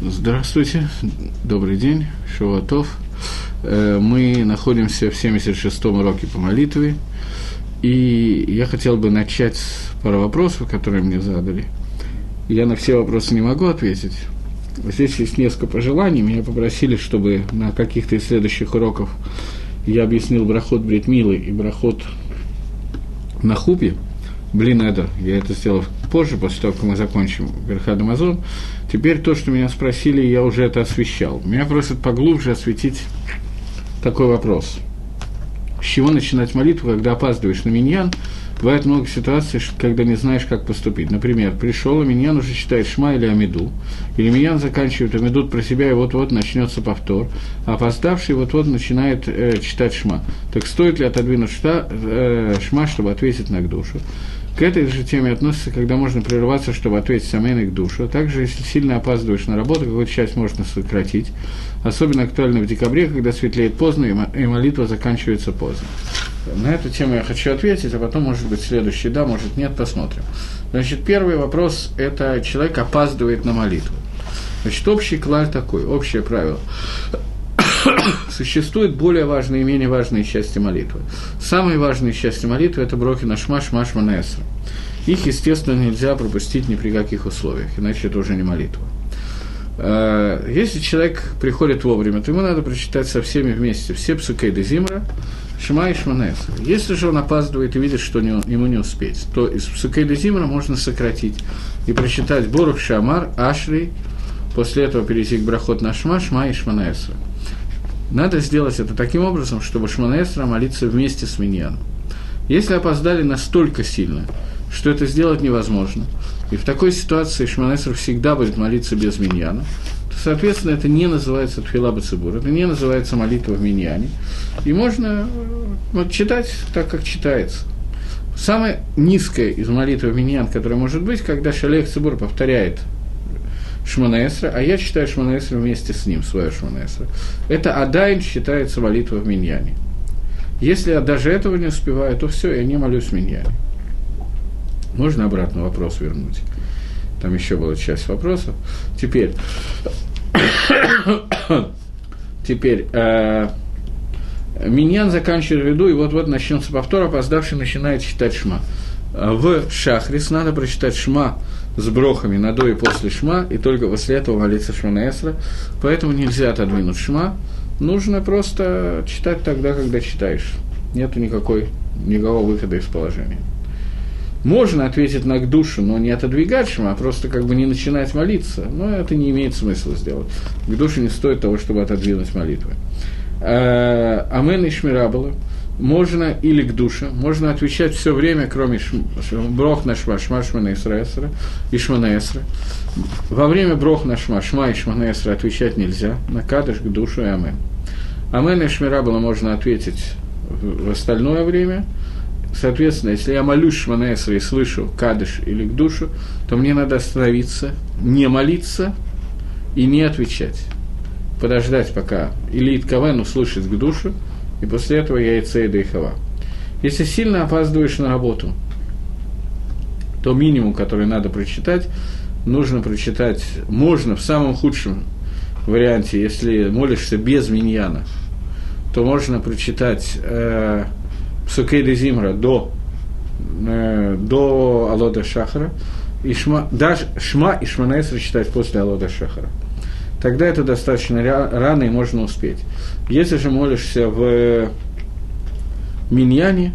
Здравствуйте, добрый день, Шаватов. Э, мы находимся в 76-м уроке по молитве, и я хотел бы начать с пару вопросов, которые мне задали. Я на все вопросы не могу ответить. Здесь есть несколько пожеланий. Меня попросили, чтобы на каких-то из следующих уроков я объяснил брахот Бритмилы и брахот на хупе. Блин, это, я это сделал позже, после того, как мы закончим Верхад Амазон. Теперь то, что меня спросили, я уже это освещал. Меня просят поглубже осветить такой вопрос. С чего начинать молитву, когда опаздываешь на миньян? Бывает много ситуаций, когда не знаешь, как поступить. Например, пришел, а миньян уже читает Шма или Амиду, или миньян заканчивает Амидут про себя, и вот-вот начнется повтор, а опоздавший вот-вот начинает э, читать Шма. Так стоит ли отодвинуть шта, э, Шма, чтобы ответить на душу? К этой же теме относится, когда можно прерваться, чтобы ответить Амен к душу. Также, если сильно опаздываешь на работу, какую-то часть можно сократить. Особенно актуально в декабре, когда светлеет поздно и молитва заканчивается поздно. На эту тему я хочу ответить, а потом, может быть, следующий, да, может, нет, посмотрим. Значит, первый вопрос – это человек опаздывает на молитву. Значит, общий клаль такой, общее правило. Существуют более важные и менее важные части молитвы. Самые важные части молитвы – это броки на шма, шма, шманесра. Их, естественно, нельзя пропустить ни при каких условиях, иначе это уже не молитва. Э, если человек приходит вовремя, то ему надо прочитать со всеми вместе все псукей де зимра, шма и шманесра. Если же он опаздывает и видит, что ему не успеть, то из псукей де зимра можно сократить и прочитать Борух Шамар, Ашри, после этого перейти к брахот на шма, шма и шманесра. Надо сделать это таким образом, чтобы Шманаэсра молиться вместе с Миньяном. Если опоздали настолько сильно, что это сделать невозможно, и в такой ситуации Шманаэсра всегда будет молиться без Миньяна, то, соответственно, это не называется Тфила Бацибур, это не называется молитва в Миньяне, и можно вот, читать так, как читается. Самая низкая из молитв в Миньян, которая может быть, когда Шалех Цибур повторяет Шманаэсра, а я читаю Шманаэсра вместе с ним, свое Шманаэсра. Это Адайн считается молитва в Миньяне. Если я даже этого не успеваю, то все, я не молюсь в Миньяне. Можно обратно вопрос вернуть? Там еще была часть вопросов. Теперь, теперь, э, Миньян заканчивает виду, и вот-вот начнется повтор, опоздавший начинает читать Шма. В Шахрис надо прочитать Шма с брохами на до и после шма, и только после этого молиться шманаэсра. Поэтому нельзя отодвинуть шма, нужно просто читать тогда, когда читаешь. Нет никакой, никакого выхода из положения. Можно ответить на к душу, но не отодвигать шма, а просто как бы не начинать молиться. Но это не имеет смысла сделать. К душе не стоит того, чтобы отодвинуть молитвы. Э, Амен и Шмирабала – можно или к душе, можно отвечать все время, кроме брох на шма, шма шмана эсра и шмана эсра. Во время брох на шма, шма и шмана эсра отвечать нельзя, на кадыш, к душу и амен. Амен и шмира было можно ответить в остальное время. Соответственно, если я молюсь шмана эсра и слышу кадыш или к душу, то мне надо остановиться, не молиться и не отвечать. Подождать, пока или Итковен услышит к душу, и после этого яйца и хава. Если сильно опаздываешь на работу, то минимум, который надо прочитать, нужно прочитать, можно в самом худшем варианте, если молишься без миньяна, то можно прочитать э, Псукей Зимра до, э, до Алода Шахара, и шма, даже Шма и Шманаэсра читать после Алода Шахара тогда это достаточно рано и можно успеть. Если же молишься в миньяне,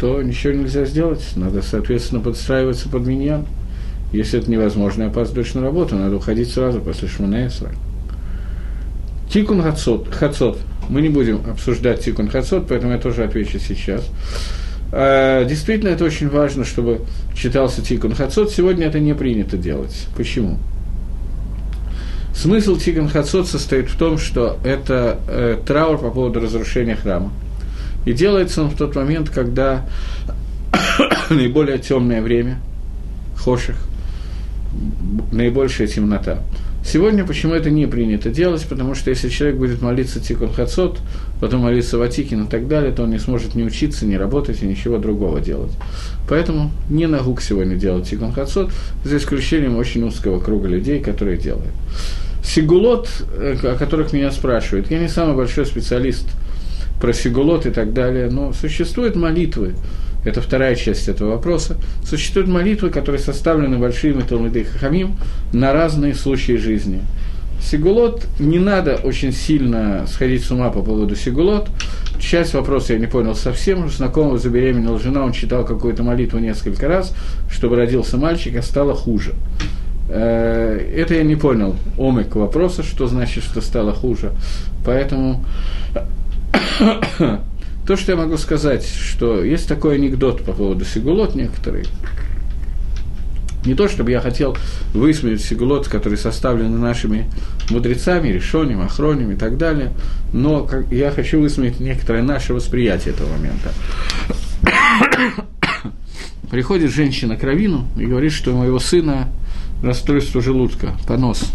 то ничего нельзя сделать. Надо, соответственно, подстраиваться под миньян. Если это невозможно, опаздываешь на работу, надо уходить сразу после Шманаэсра. Тикун Хацот, Хацот. Мы не будем обсуждать Тикун Хацот, поэтому я тоже отвечу сейчас. А, действительно, это очень важно, чтобы читался Тикун Хацот. Сегодня это не принято делать. Почему? Смысл Тиган Хацот состоит в том, что это э, траур по поводу разрушения храма. И делается он в тот момент, когда наиболее темное время, хоших, наибольшая темнота. Сегодня почему это не принято делать? Потому что если человек будет молиться Тикун Хацот, потом молиться Ватикин и так далее, то он не сможет ни учиться, ни работать, и ничего другого делать. Поэтому не нагук сегодня делать Тикун Хацот, за исключением очень узкого круга людей, которые делают. Сигулот, э, о которых меня спрашивают, я не самый большой специалист про сигулот и так далее, но существуют молитвы, это вторая часть этого вопроса, существуют молитвы, которые составлены большими Талмидей Хахамим на разные случаи жизни. Сигулот, не надо очень сильно сходить с ума по поводу сигулот. Часть вопроса я не понял совсем. У знакомого забеременела жена, он читал какую-то молитву несколько раз, чтобы родился мальчик, а стало хуже. Э, это я не понял. Омик вопроса, что значит, что стало хуже. Поэтому то, что я могу сказать, что есть такой анекдот по поводу сигулот некоторые. Не то, чтобы я хотел высмеять сигулот, которые составлены нашими мудрецами, решоним, охроним и так далее, но я хочу высмеять некоторое наше восприятие этого момента. Приходит женщина к Равину и говорит, что у моего сына расстройство желудка, понос.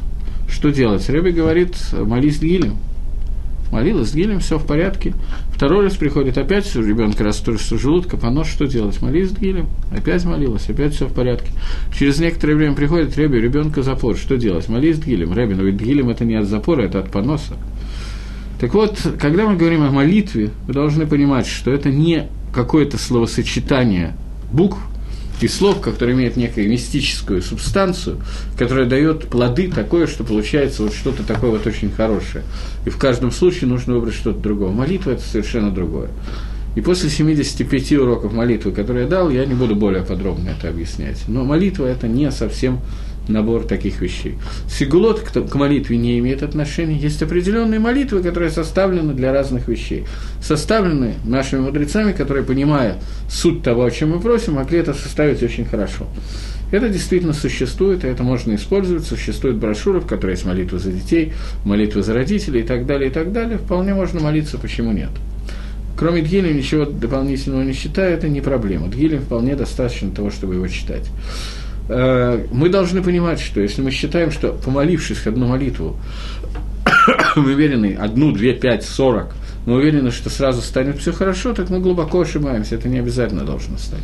Что делать? Рэби говорит, молись Гилем. Молилась Гилем, все в порядке. Второй раз приходит опять у ребенка расстройство желудка, понос, что делать? Молись Гилем. Опять молилась, опять все в порядке. Через некоторое время приходит Рэби, ребенка запор, что делать? Молись Гилем. Рэби, но ведь Гилем это не от запора, это от поноса. Так вот, когда мы говорим о молитве, вы должны понимать, что это не какое-то словосочетание букв, и слов, которые имеют некую мистическую субстанцию, которая дает плоды такое, что получается вот что-то такое вот очень хорошее. И в каждом случае нужно выбрать что-то другое. Молитва – это совершенно другое. И после 75 уроков молитвы, которые я дал, я не буду более подробно это объяснять. Но молитва – это не совсем набор таких вещей. Сигулот к молитве не имеет отношения. Есть определенные молитвы, которые составлены для разных вещей. Составлены нашими мудрецами, которые, понимая суть того, о чем мы просим, могли это составить очень хорошо. Это действительно существует, и это можно использовать. Существуют брошюры, в которых есть молитва за детей, молитва за родителей и так далее, и так далее. Вполне можно молиться, почему нет. Кроме Дгилем ничего дополнительного не считаю, это не проблема. Дгилем вполне достаточно того, чтобы его читать. Э, мы должны понимать, что если мы считаем, что помолившись одну молитву, мы уверены, одну, две, пять, сорок, мы уверены, что сразу станет все хорошо, так мы глубоко ошибаемся, это не обязательно должно стать.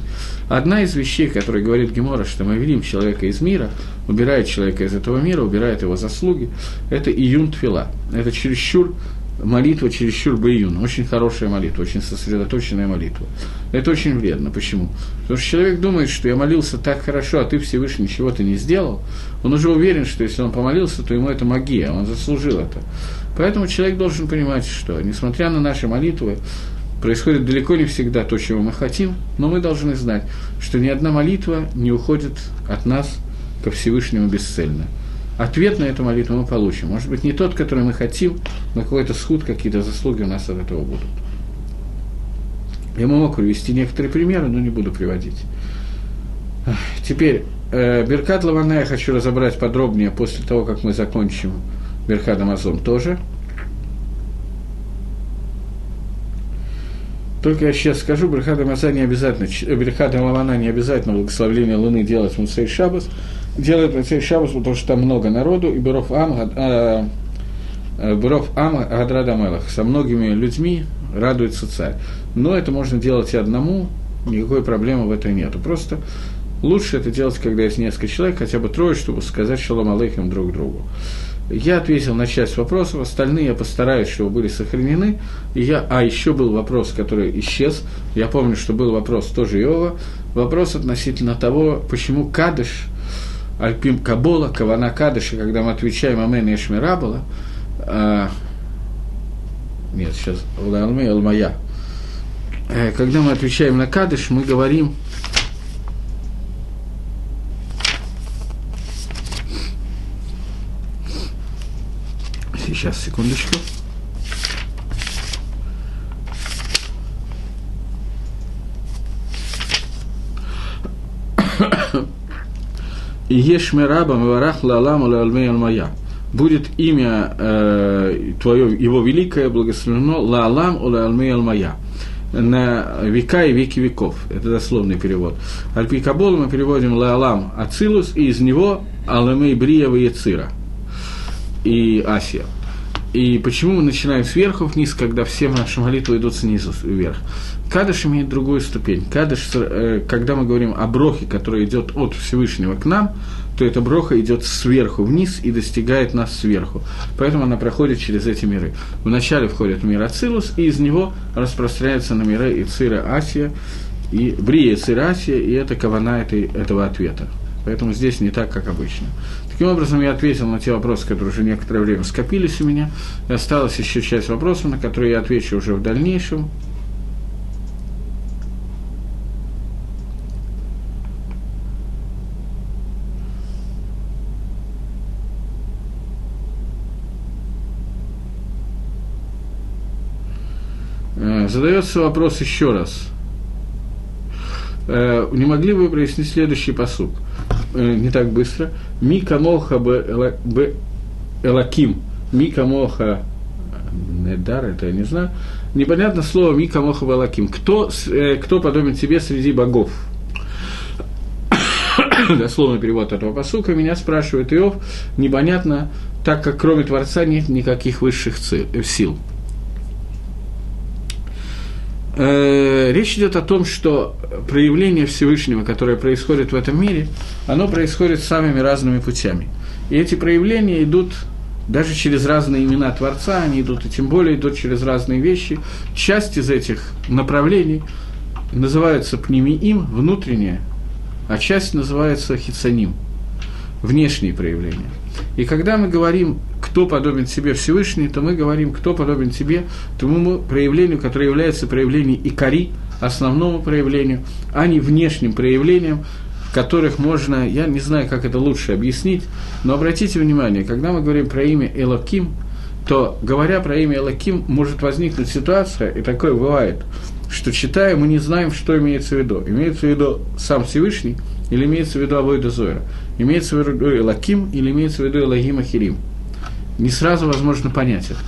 Одна из вещей, которая говорит Гемора, что мы видим человека из мира, убирает человека из этого мира, убирает его заслуги, это июн тфила. Это чересчур молитва чересчур баюн, очень хорошая молитва, очень сосредоточенная молитва. Это очень вредно. Почему? Потому что человек думает, что я молился так хорошо, а ты Всевышний ничего-то не сделал. Он уже уверен, что если он помолился, то ему это магия, он заслужил это. Поэтому человек должен понимать, что, несмотря на наши молитвы, происходит далеко не всегда то, чего мы хотим, но мы должны знать, что ни одна молитва не уходит от нас ко Всевышнему бесцельно ответ на эту молитву мы получим. Может быть, не тот, который мы хотим, но какой-то суд, какие-то заслуги у нас от этого будут. Я мог привести некоторые примеры, но не буду приводить. Теперь, э, Беркат Лавана я хочу разобрать подробнее после того, как мы закончим Беркат Амазон тоже. Только я сейчас скажу, Берхат Амазон не обязательно, Берхат Лавана не обязательно благословление Луны делать в Мусей Шабас, делают Муцей Шабас, потому что там много народу, и Беров Ам, э, э, Беров Ам Гадрада Мелах. Со многими людьми радуется царь. Но это можно делать и одному, никакой проблемы в этом нету. Просто лучше это делать, когда есть несколько человек, хотя бы трое, чтобы сказать шалом алейхим друг другу. Я ответил на часть вопросов, остальные я постараюсь, чтобы были сохранены. И я, а еще был вопрос, который исчез. Я помню, что был вопрос тоже Иова. Вопрос относительно того, почему Кадыш Альпим Кабола, Кавана Кадыша, когда мы отвечаем Амен и Шмирабала, а, нет, сейчас Лалме Алмая, э, когда мы отвечаем на Кадыш, мы говорим Сейчас, секундочку. И ешмераба маварах лалам лалмей алмая. Будет имя э, твое, его великое, благословено лалам лалмей алмая на века и веки веков. Это дословный перевод. Альпикабол мы переводим Лаалам Ацилус, и из него Аламей Брия Яцира и Асия. И почему мы начинаем сверху вниз, когда все наши молитвы идут снизу вверх? Кадыш имеет другую ступень. Кадыш, э, когда мы говорим о брохе, который идет от Всевышнего к нам, то эта броха идет сверху вниз и достигает нас сверху. Поэтому она проходит через эти миры. Вначале входит мир Ацилус, и из него распространяется на миры Ицира Асия, и Брия Ицира Асия, и это кавана этой, этого ответа. Поэтому здесь не так, как обычно. Таким образом, я ответил на те вопросы, которые уже некоторое время скопились у меня. И осталась еще часть вопросов, на которые я отвечу уже в дальнейшем. Э, задается вопрос еще раз. Э, не могли бы вы прояснить следующий посуд? Э, не так быстро. Мика моха б элаким. Мика моха Недар, это я не знаю. Непонятно слово Мика моха элаким. Кто, кто подобен тебе среди богов? Дословный перевод этого посука. Меня спрашивает Иов. Непонятно, так как кроме Творца нет никаких высших сил. Э, речь идет о том, что проявление Всевышнего, которое происходит в этом мире, оно происходит самыми разными путями. И эти проявления идут даже через разные имена Творца, они идут, и тем более идут через разные вещи. Часть из этих направлений называется пнемиим, внутреннее, а часть называется хицаним, внешние проявления. И когда мы говорим кто подобен себе Всевышний, то мы говорим, кто подобен себе тому проявлению, которое является проявлением икари, основному проявлению, а не внешним проявлением, которых можно, я не знаю, как это лучше объяснить, но обратите внимание, когда мы говорим про имя Элоким, то, говоря про имя Элоким, может возникнуть ситуация, и такое бывает, что читая, мы не знаем, что имеется в виду. Имеется в виду сам Всевышний, или имеется в виду Авойда Зойра? Имеется в виду Элаким, или имеется в виду Элогим Ахирим? не сразу возможно понять это.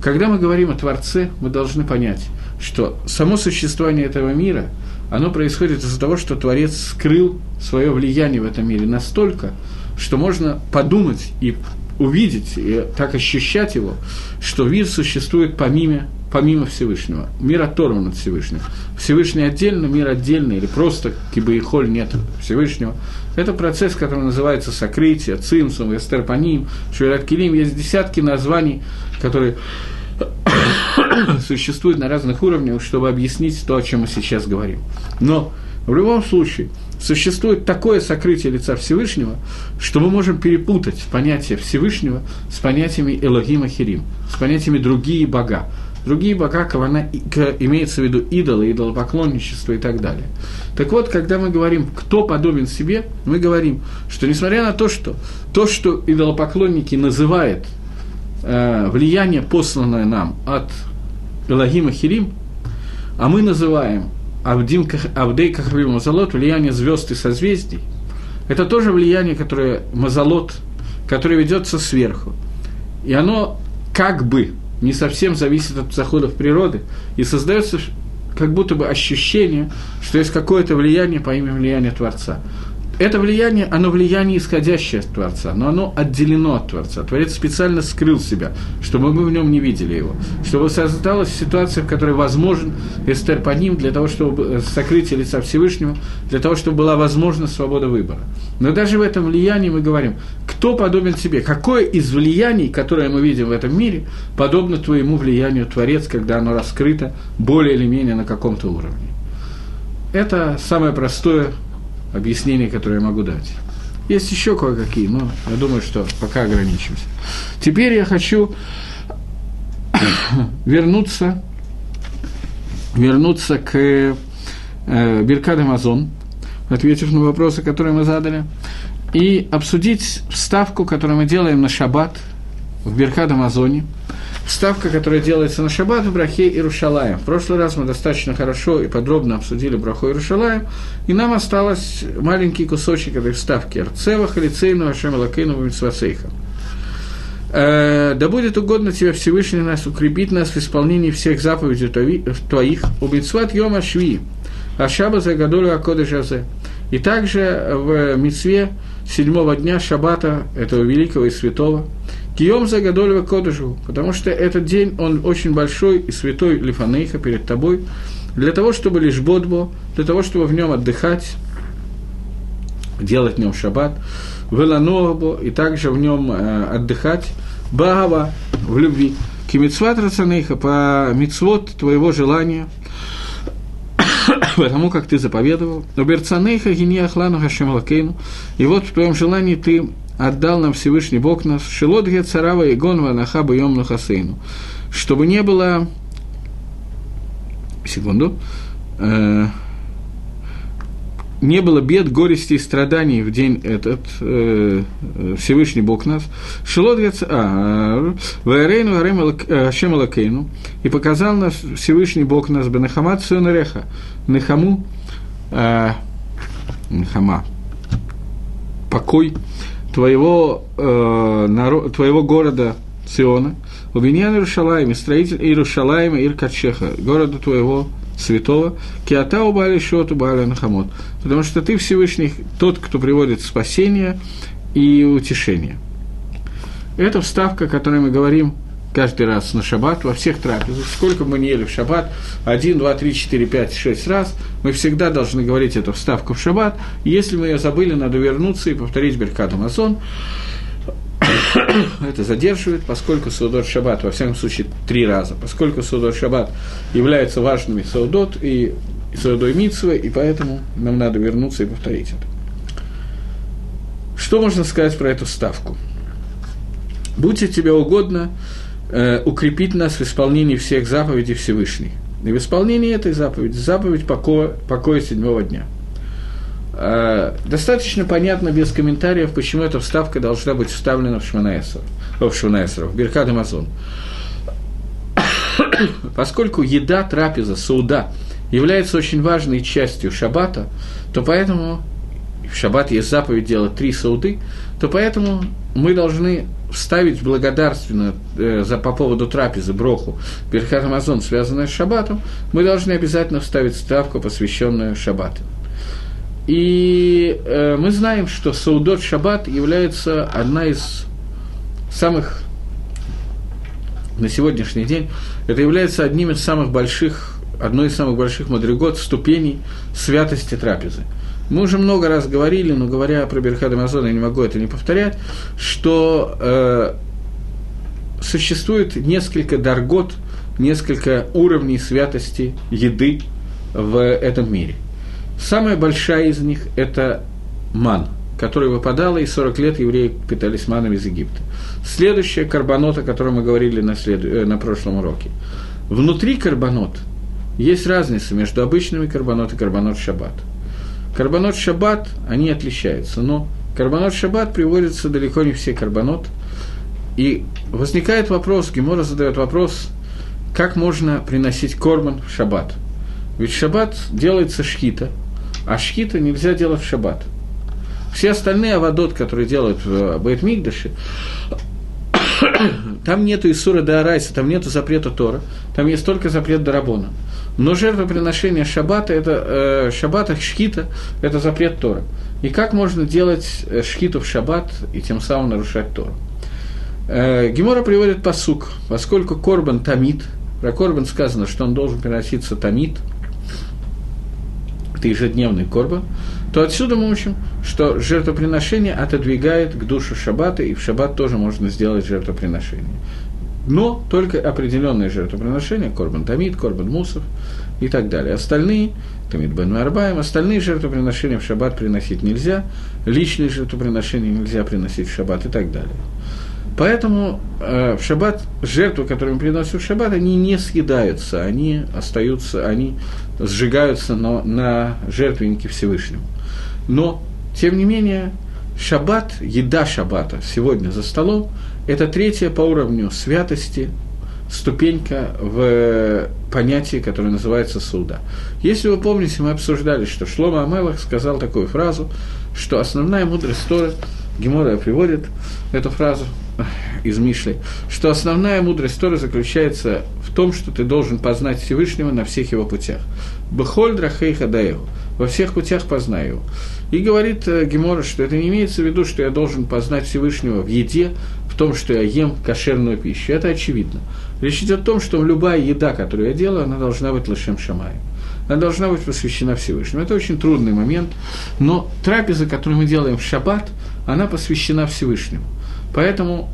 Когда мы говорим о Творце, мы должны понять, что само существование этого мира, оно происходит из-за того, что Творец скрыл свое влияние в этом мире настолько, что можно подумать и увидеть, и так ощущать его, что мир существует помимо, помимо Всевышнего. Мир оторван от Всевышнего. Всевышний отдельно, мир отдельно, или просто кибаихоль нет Всевышнего. Это процесс, который называется сокрытие, цимсум, эстерпаним, шуират килим. Есть десятки названий, которые существуют на разных уровнях, чтобы объяснить то, о чем мы сейчас говорим. Но в любом случае, существует такое сокрытие лица Всевышнего, что мы можем перепутать понятие Всевышнего с понятиями Элогима Хирим, с понятиями другие бога. Другие бога, кавана, имеется в виду идолы, идолопоклонничество и так далее. Так вот, когда мы говорим, кто подобен себе, мы говорим, что несмотря на то, что то, что идолопоклонники называют э, влияние, посланное нам от Элогима Хирим, а мы называем Авдим, Авдей Кахави Мазалот, влияние звезд и созвездий, это тоже влияние, которое Мазалот, которое ведется сверху. И оно как бы не совсем зависит от заходов природы, и создается как будто бы ощущение, что есть какое-то влияние по имени влияния Творца это влияние, оно влияние исходящее от Творца, но оно отделено от Творца. Творец специально скрыл себя, чтобы мы в нем не видели его, чтобы создалась ситуация, в которой возможен эстер по ним для того, чтобы э, сокрытие лица Всевышнего, для того, чтобы была возможна свобода выбора. Но даже в этом влиянии мы говорим, кто подобен тебе, какое из влияний, которое мы видим в этом мире, подобно твоему влиянию Творец, когда оно раскрыто более или менее на каком-то уровне. Это самое простое объяснения, которые я могу дать. Есть еще кое-какие, но я думаю, что пока ограничимся. Теперь я хочу вернуться, вернуться к э, Беркад Амазон, ответив на вопросы, которые мы задали, и обсудить вставку, которую мы делаем на шаббат в Беркад Амазоне – Ставка, которая делается на шаббат в Брахе и Рушалаем. В прошлый раз мы достаточно хорошо и подробно обсудили Браху и Рушалаем, и нам осталось маленький кусочек этой вставки. Арцева, Халицейну, Ашем, Лакейну, Митсвасейха. Э, да будет угодно тебе Всевышний нас, укрепить нас в исполнении всех заповедей Твоих, убицват Йома Шви, Ашаба за Гадолю Акоды Жазе. И также в Мицве седьмого дня Шаббата, этого великого и святого, Кием за Гадолева Кодыжу, потому что этот день, он очень большой и святой Лифанейха перед тобой, для того, чтобы лишь бодбо, для того, чтобы в нем отдыхать, делать в нем шаббат, велануабо, и также в нем э, отдыхать, багава, в любви. Кимицват рацанейха, по мицвод твоего желания, потому как ты заповедовал. Уберцанейха гини хашем И вот в твоем желании ты отдал нам Всевышний Бог нас, шелот царава и гонва нахаба йом хасейну, чтобы не было, секунду, э, не было бед, горести и страданий в день этот, э, Всевышний Бог нас, Шелот а, Ваэрейну Арем Ашем Алакейну, и показал нас Всевышний Бог нас, Бенахамат Сюнареха, Нехаму, э, Нехама, покой, твоего, э, народ, твоего города Сиона, Убиньян Иерушалаем, строитель Иерушалаема Иркачеха, города твоего святого, Киата убали счету Бааля Нахамот, потому что ты Всевышний, тот, кто приводит спасение и утешение. Это вставка, о которой мы говорим каждый раз на шаббат, во всех трапезах, сколько мы не ели в шаббат, один, два, три, четыре, пять, шесть раз, мы всегда должны говорить эту вставку в шаббат. Если мы ее забыли, надо вернуться и повторить Беркат Амазон. Это задерживает, поскольку Саудот Шаббат, во всяком случае, три раза, поскольку Саудот Шаббат являются важными Саудот и Саудой Митсвы, и поэтому нам надо вернуться и повторить это. Что можно сказать про эту ставку? Будьте тебе угодно, э, укрепить нас в исполнении всех заповедей Всевышней. И в исполнении этой заповеди, заповедь покоя, покоя седьмого дня. Э, достаточно понятно, без комментариев, почему эта вставка должна быть вставлена в Шманаэсер, в Шманаэсер, в Беркад Амазон. Поскольку еда, трапеза, сауда является очень важной частью шаббата, то поэтому в шаббат есть заповедь делать три сауды, то поэтому мы должны вставить благодарственно э, за, по поводу трапезы, броху, Берхат Амазон, связанную с шаббатом, мы должны обязательно вставить ставку, посвященную шаббату. И э, мы знаем, что Саудот Шаббат является одна из самых, на сегодняшний день, это является одним из самых больших, одной из самых больших мадригот, ступеней святости трапезы – мы уже много раз говорили, но говоря про Берхад Амазон, я не могу это не повторять, что э, существует несколько даргот, несколько уровней святости еды в этом мире. Самая большая из них – это ман, которая выпадала, и 40 лет евреи питались маном из Египта. Следующая – карбонот, о котором мы говорили на, след... Э, на прошлом уроке. Внутри карбонот есть разница между обычными карбонот и карбонот шаббат – Карбонот шаббат, они отличаются, но карбонот шаббат приводится далеко не все карбонот. И возникает вопрос, Гемора задает вопрос, как можно приносить корбан в шаббат. Ведь в шаббат делается шхита, а шхита нельзя делать в шаббат. Все остальные авадот, которые делают в Бейтмигдаше, там нету Исура Даарайса, там нету запрета Тора, там есть только запрет Дарабона. Но жертвоприношение шаббата, это, э, шаббата, шхита, это запрет Тора. И как можно делать э, шхиту в шаббат и тем самым нарушать Тору? Э, Гемора приводит посук, поскольку корбан тамит, про корбан сказано, что он должен приноситься тамит, это ежедневный корбан, то отсюда мы учим, что жертвоприношение отодвигает к душу шаббата, и в шаббат тоже можно сделать жертвоприношение но только определенные жертвоприношения, Корбан Тамид, Корбан Мусов и так далее. Остальные, Тамид Бен Марбаем, остальные жертвоприношения в шаббат приносить нельзя, личные жертвоприношения нельзя приносить в шаббат и так далее. Поэтому э, в шаббат жертвы, которые мы приносим в шаббат, они не съедаются, они остаются, они сжигаются на, на жертвеннике Всевышнему. Но, тем не менее, шаббат, еда шаббата сегодня за столом – это третья по уровню святости ступенька в понятии, которое называется суда. Если вы помните, мы обсуждали, что Шлома Амелах сказал такую фразу, что основная мудрость Торы, Гемора приводит эту фразу, из Мишли, что основная мудрость Торы заключается в том, что ты должен познать Всевышнего на всех его путях. Бехоль драхейха даеву. Во всех путях познай его. И говорит э, Гемора, что это не имеется в виду, что я должен познать Всевышнего в еде, том, что я ем кошерную пищу. Это очевидно. Речь идет о том, что любая еда, которую я делаю, она должна быть лошем шамаем. Она должна быть посвящена Всевышнему. Это очень трудный момент, но трапеза, которую мы делаем в шаббат, она посвящена Всевышнему. Поэтому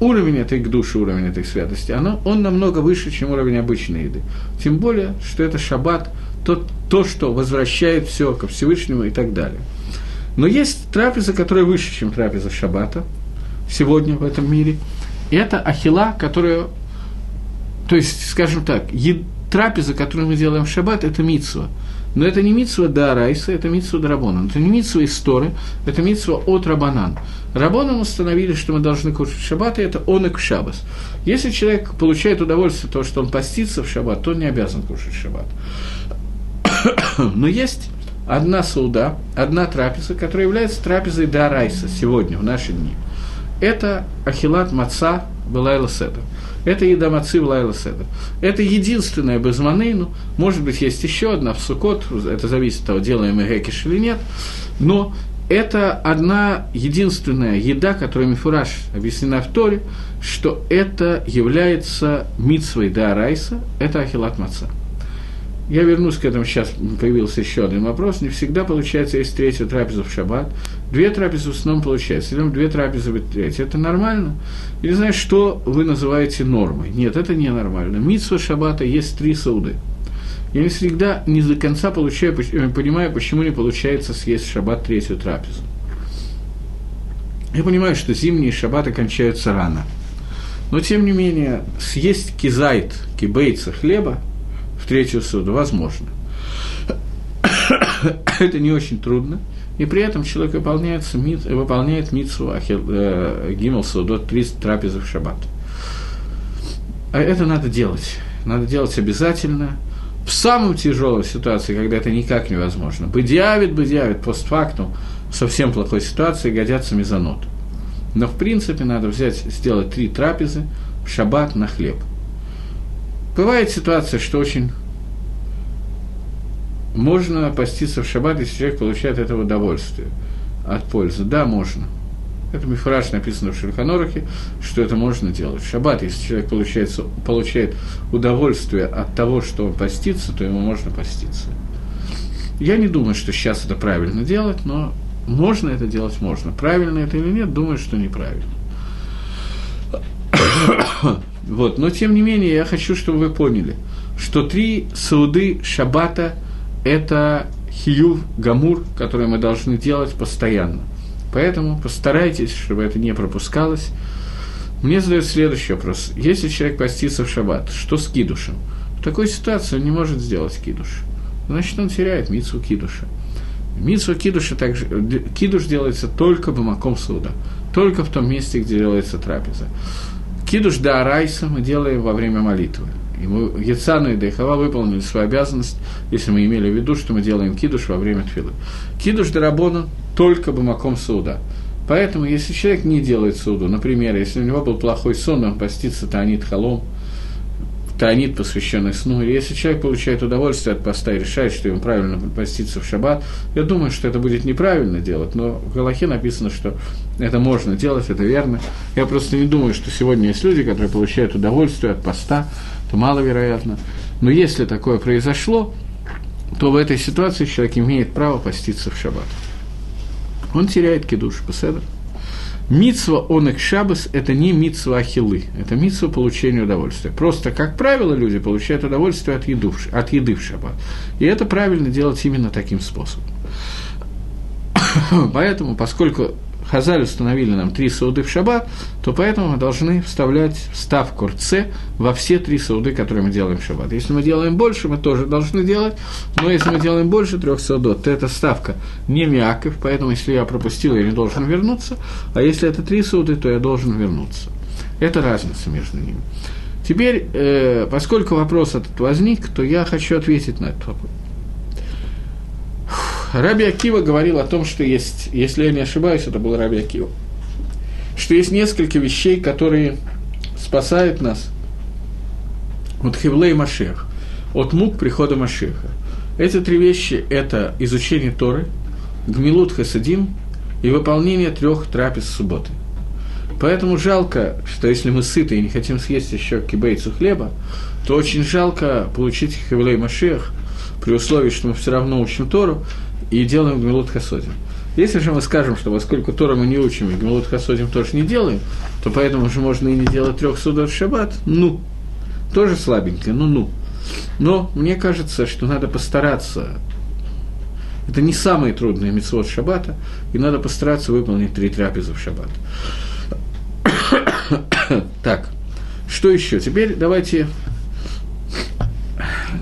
уровень этой к душе, уровень этой святости, оно, он намного выше, чем уровень обычной еды. Тем более, что это шаббат, то, то, что возвращает все ко Всевышнему и так далее. Но есть трапеза, которая выше, чем трапеза шаббата сегодня в этом мире. И это ахила, которая, то есть, скажем так, ед, трапеза, которую мы делаем в шаббат, это митсва. Но это не митсва да райса, это митсва драбонан. Это не митсва из Торы, это митсва от рабанан. Рабонам установили, что мы должны кушать в шаббат, и это он и шаббас. Если человек получает удовольствие от того, что он постится в шаббат, то он не обязан кушать в шаббат. Но есть одна сауда, одна трапеза, которая является трапезой Дарайса сегодня, в наши дни. Это ахилат маца Белайла Седер. Это еда мацы Белайла Седер. Это единственная безманейну, может быть, есть еще одна в Сукот, это зависит от того, делаем мы гекиш или нет, но это одна единственная еда, которая Мифураж объяснена в Торе, что это является митсвой да райса, это ахилат маца. Я вернусь к этому, сейчас появился еще один вопрос. Не всегда получается, есть третья трапеза в шаббат. Две трапезы в основном получается. Или две трапезы в третья. Это нормально? Или знаешь, что вы называете нормой? Нет, это не нормально. Митсва шаббата есть три сауды. Я не всегда не до конца получаю, э, понимаю, почему не получается съесть в шаббат третью трапезу. Я понимаю, что зимние шаббаты кончаются рано. Но, тем не менее, съесть кизайт, кибейца хлеба – в третью суду, возможно. Это не очень трудно, и при этом человек выполняет, выполняет митсу э, гимл судот 300 трапезы в шаббат. А это надо делать. Надо делать обязательно. В самой тяжелой ситуации, когда это никак невозможно. Бадиавит, бадиавит, постфактум, совсем плохой ситуации годятся мезонот. Но, в принципе, надо взять, сделать три трапезы в шаббат на хлеб – Бывает ситуация, что очень можно поститься в шаббат, если человек получает этого удовольствие, от пользы. Да, можно. Это мифраж написано в Шульханорахе, что это можно делать. В шаббат, если человек получает, получает удовольствие от того, что он постится, то ему можно поститься. Я не думаю, что сейчас это правильно делать, но можно это делать, можно. Правильно это или нет, думаю, что неправильно. Вот. Но, тем не менее, я хочу, чтобы вы поняли, что три сауды шаббата – это хиюв, гамур, который мы должны делать постоянно. Поэтому постарайтесь, чтобы это не пропускалось. Мне задают следующий вопрос. Если человек постится в шаббат, что с кидушем? В такой ситуации он не может сделать кидуш. Значит, он теряет мицу кидуша. Мицу кидуша также, кидуш делается только бамаком суда, только в том месте, где делается трапеза. Кидуш да Арайса мы делаем во время молитвы. Мы, Яцану и Дейхава выполнили свою обязанность, если мы имели в виду, что мы делаем кидуш во время тфилы. Кидуш Дарабона только бамаком суда. Поэтому, если человек не делает суду, например, если у него был плохой сон, он постится Таанит Халом – таанит, посвященный сну, или если человек получает удовольствие от поста и решает, что ему правильно поститься в шаббат, я думаю, что это будет неправильно делать, но в Галахе написано, что это можно делать, это верно. Я просто не думаю, что сегодня есть люди, которые получают удовольствие от поста, это маловероятно. Но если такое произошло, то в этой ситуации человек имеет право поститься в шаббат. Он теряет кидуш, поседа. Мицва онек шабас – это не мицва ахилы, это мицва получения удовольствия. Просто, как правило, люди получают удовольствие от, еду, от еды в шаббат. И это правильно делать именно таким способом. Поэтому, поскольку Хазаль установили нам три сауды в шаббат, то поэтому мы должны вставлять вставку РЦ во все три сауды, которые мы делаем в шаббат. Если мы делаем больше, мы тоже должны делать, но если мы делаем больше трех саудот, то эта ставка не мяков, поэтому если я пропустил, я не должен вернуться, а если это три сауды, то я должен вернуться. Это разница между ними. Теперь, э, поскольку вопрос этот возник, то я хочу ответить на этот вопрос. Раби Акива говорил о том, что есть, если я не ошибаюсь, это был Раби Акива, что есть несколько вещей, которые спасают нас от Хевлей Машех, от мук прихода Машеха. Эти три вещи – это изучение Торы, гмилут хасадим и выполнение трех трапез субботы. Поэтому жалко, что если мы сыты и не хотим съесть еще кибейцу хлеба, то очень жалко получить Хевлей Машех при условии, что мы все равно учим Тору и делаем гмилут хасодим. Если же мы скажем, что поскольку Тора мы не учим, и Гмилут Хасодим тоже не делаем, то поэтому же можно и не делать трех судов в шаббат, ну, тоже слабенько, ну-ну. Но мне кажется, что надо постараться. Это не самые трудные митцвот шаббата, и надо постараться выполнить три трапезы в шаббат. так, что еще? Теперь давайте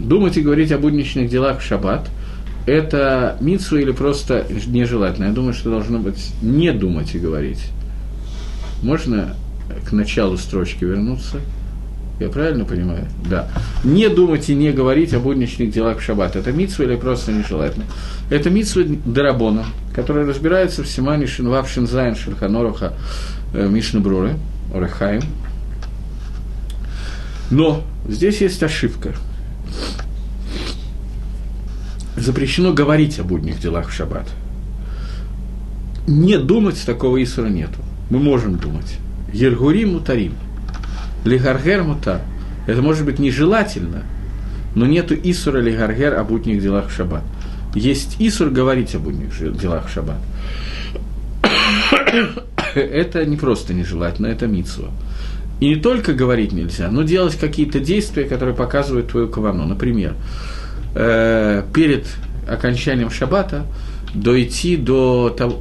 думать и говорить о будничных делах в шаббат. Это митсу или просто нежелательно? Я думаю, что должно быть не думать и говорить. Можно к началу строчки вернуться – я правильно понимаю? Да. Не думать и не говорить о будничных делах в шаббат. Это митсва или просто нежелательно? Это митсва Дарабона, которая разбирается в Симане Шинвав Шинзайн Шельханоруха э, Мишнабруры, Орехаим. Но здесь есть ошибка. Запрещено говорить о будних делах в шаббат. Не думать такого Исура нету. Мы можем думать. Ергурим мутарим – Лигаргер мута. Это может быть нежелательно, но нету Исура лигаргер о будних делах в шаббат. Есть Исур говорить о будних делах в шаббат. это не просто нежелательно, это митсва. И не только говорить нельзя, но делать какие-то действия, которые показывают твою кавану. Например, э, перед окончанием шаббата дойти до того...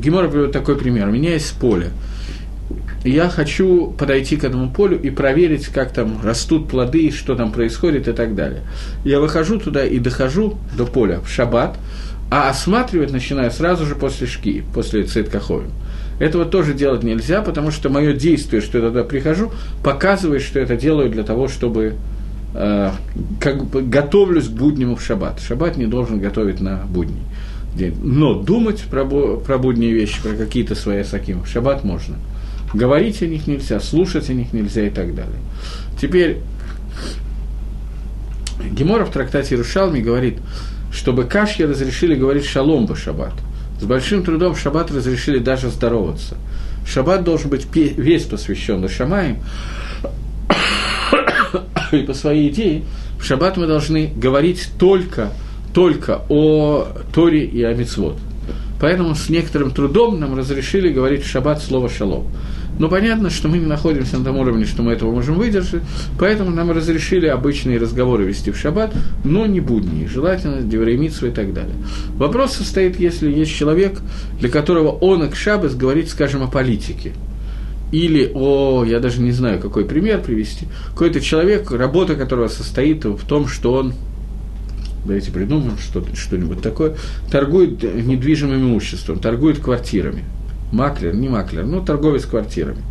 Гемора приводит такой пример. У меня есть поле – я хочу подойти к этому полю и проверить, как там растут плоды, что там происходит и так далее. Я выхожу туда и дохожу до поля в шаббат, а осматривать начинаю сразу же после шки, после циткаховим. Этого тоже делать нельзя, потому что мое действие, что я туда прихожу, показывает, что это делаю для того, чтобы как бы готовлюсь к буднему в шаббат. Шаббат не должен готовить на будни. Но думать про, про будние вещи, про какие-то свои сакимы в шаббат можно – говорить о них нельзя, слушать о них нельзя и так далее. Теперь Гемора в трактате Рушалми говорит, чтобы кашья разрешили говорить шалом по шаббат. С большим трудом в шаббат разрешили даже здороваться. Шаббат должен быть весь посвящен Шамаем. И по своей идее, в шаббат мы должны говорить только, только о Торе и о Мицвод. Поэтому с некоторым трудом нам разрешили говорить в шаббат слово «шалом». Но понятно, что мы не находимся на том уровне, что мы этого можем выдержать, поэтому нам разрешили обычные разговоры вести в шаббат, но не будние, желательно девремитсу и так далее. Вопрос состоит, если есть человек, для которого он и шаббас говорит, скажем, о политике, или о, я даже не знаю, какой пример привести, какой-то человек, работа которого состоит в том, что он давайте придумаем что, что-нибудь такое, торгует недвижимым имуществом, торгует квартирами – маклер, не маклер, но торговец квартирами.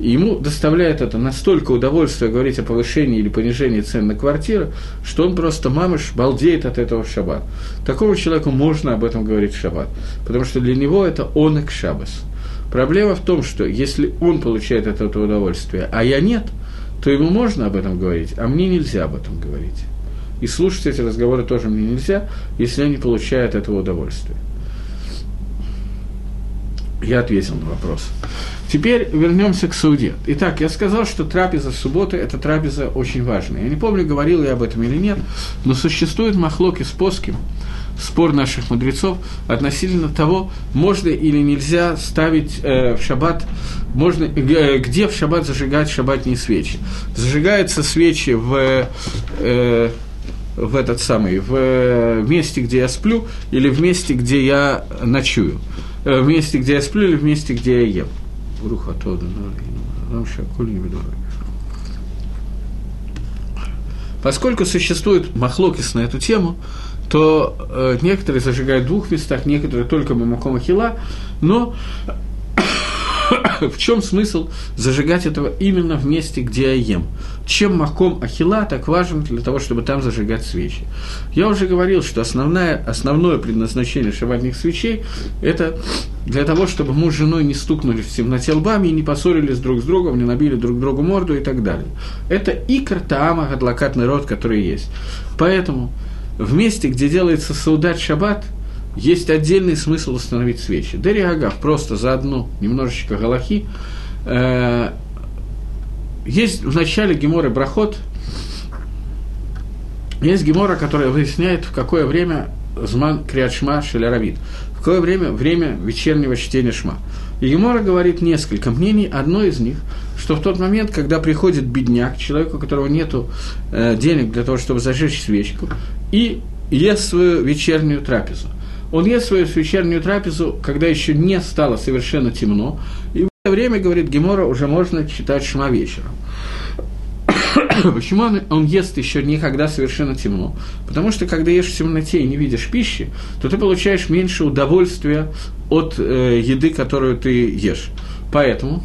И ему доставляет это настолько удовольствие говорить о повышении или понижении цен на квартиры, что он просто мамыш балдеет от этого в шаббат. Такому человеку можно об этом говорить в шаббат, потому что для него это он и шаббас. Проблема в том, что если он получает от этого удовольствие, а я нет, то ему можно об этом говорить, а мне нельзя об этом говорить. И слушать эти разговоры тоже мне нельзя, если я не получаю от этого удовольствия. Я ответил на вопрос. Теперь вернемся к Сауде. Итак, я сказал, что трапеза субботы – это трапеза очень важная. Я не помню, говорил я об этом или нет, но существует махлоки с плоским, спор наших мудрецов относительно того, можно или нельзя ставить э, в шаббат, можно, э, где в шаббат зажигать шаббатные свечи. Зажигаются свечи в, э, в этот самый, в э, месте, где я сплю, или в месте, где я ночую – Э, в месте, где я сплю, или в месте, где я ем. Тода, Поскольку существует махлокис на эту тему, то э, некоторые зажигают в двух местах, некоторые только Мамакома Хила, но в чем смысл зажигать этого именно в месте, где я ем? Чем маком ахила так важен для того, чтобы там зажигать свечи? Я уже говорил, что основное, основное предназначение шабатных свечей – это для того, чтобы муж с женой не стукнулись в темноте лбами и не поссорились друг с другом, не набили друг другу морду и так далее. Это икр таама адлакатный род, который есть. Поэтому в месте, где делается саудат шаббат – есть отдельный смысл установить свечи. Дери Агав просто за одну немножечко галахи. Э, есть в начале Геморы Брахот, есть Гемора, которая выясняет, в какое время Зман Криадшма Шеляравит, в какое время время вечернего чтения Шма. И Гемора говорит несколько мнений, одно из них, что в тот момент, когда приходит бедняк, человеку, у которого нет э, денег для того, чтобы зажечь свечку, и ест свою вечернюю трапезу – он ест свою вечернюю трапезу, когда еще не стало совершенно темно, и в это время, говорит Гемора, уже можно читать шма вечером. Почему он, он ест еще не когда совершенно темно? Потому что когда ешь в темноте и не видишь пищи, то ты получаешь меньше удовольствия от э, еды, которую ты ешь. Поэтому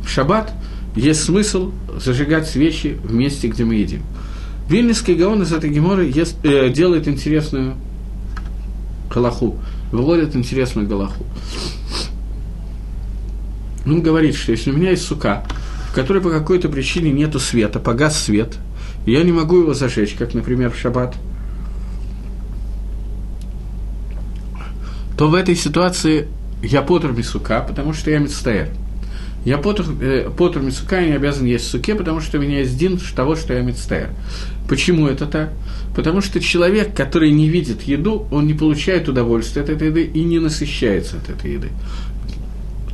в шаббат есть смысл зажигать свечи в месте, где мы едим. Вильнинский Гаон из этой геморы ест, э, делает интересную галаху, выводит интересную галаху. Он говорит, что если у меня есть сука, в которой по какой-то причине нету света, погас свет, и я не могу его зажечь, как, например, в шаббат, то в этой ситуации я потр сука, потому что я мецтаэр. Я потр, э, потр мицука, не обязан есть в суке, потому что у меня есть дин того, что я мицтаэр. Почему это так? Потому что человек, который не видит еду, он не получает удовольствия от этой еды и не насыщается от этой еды.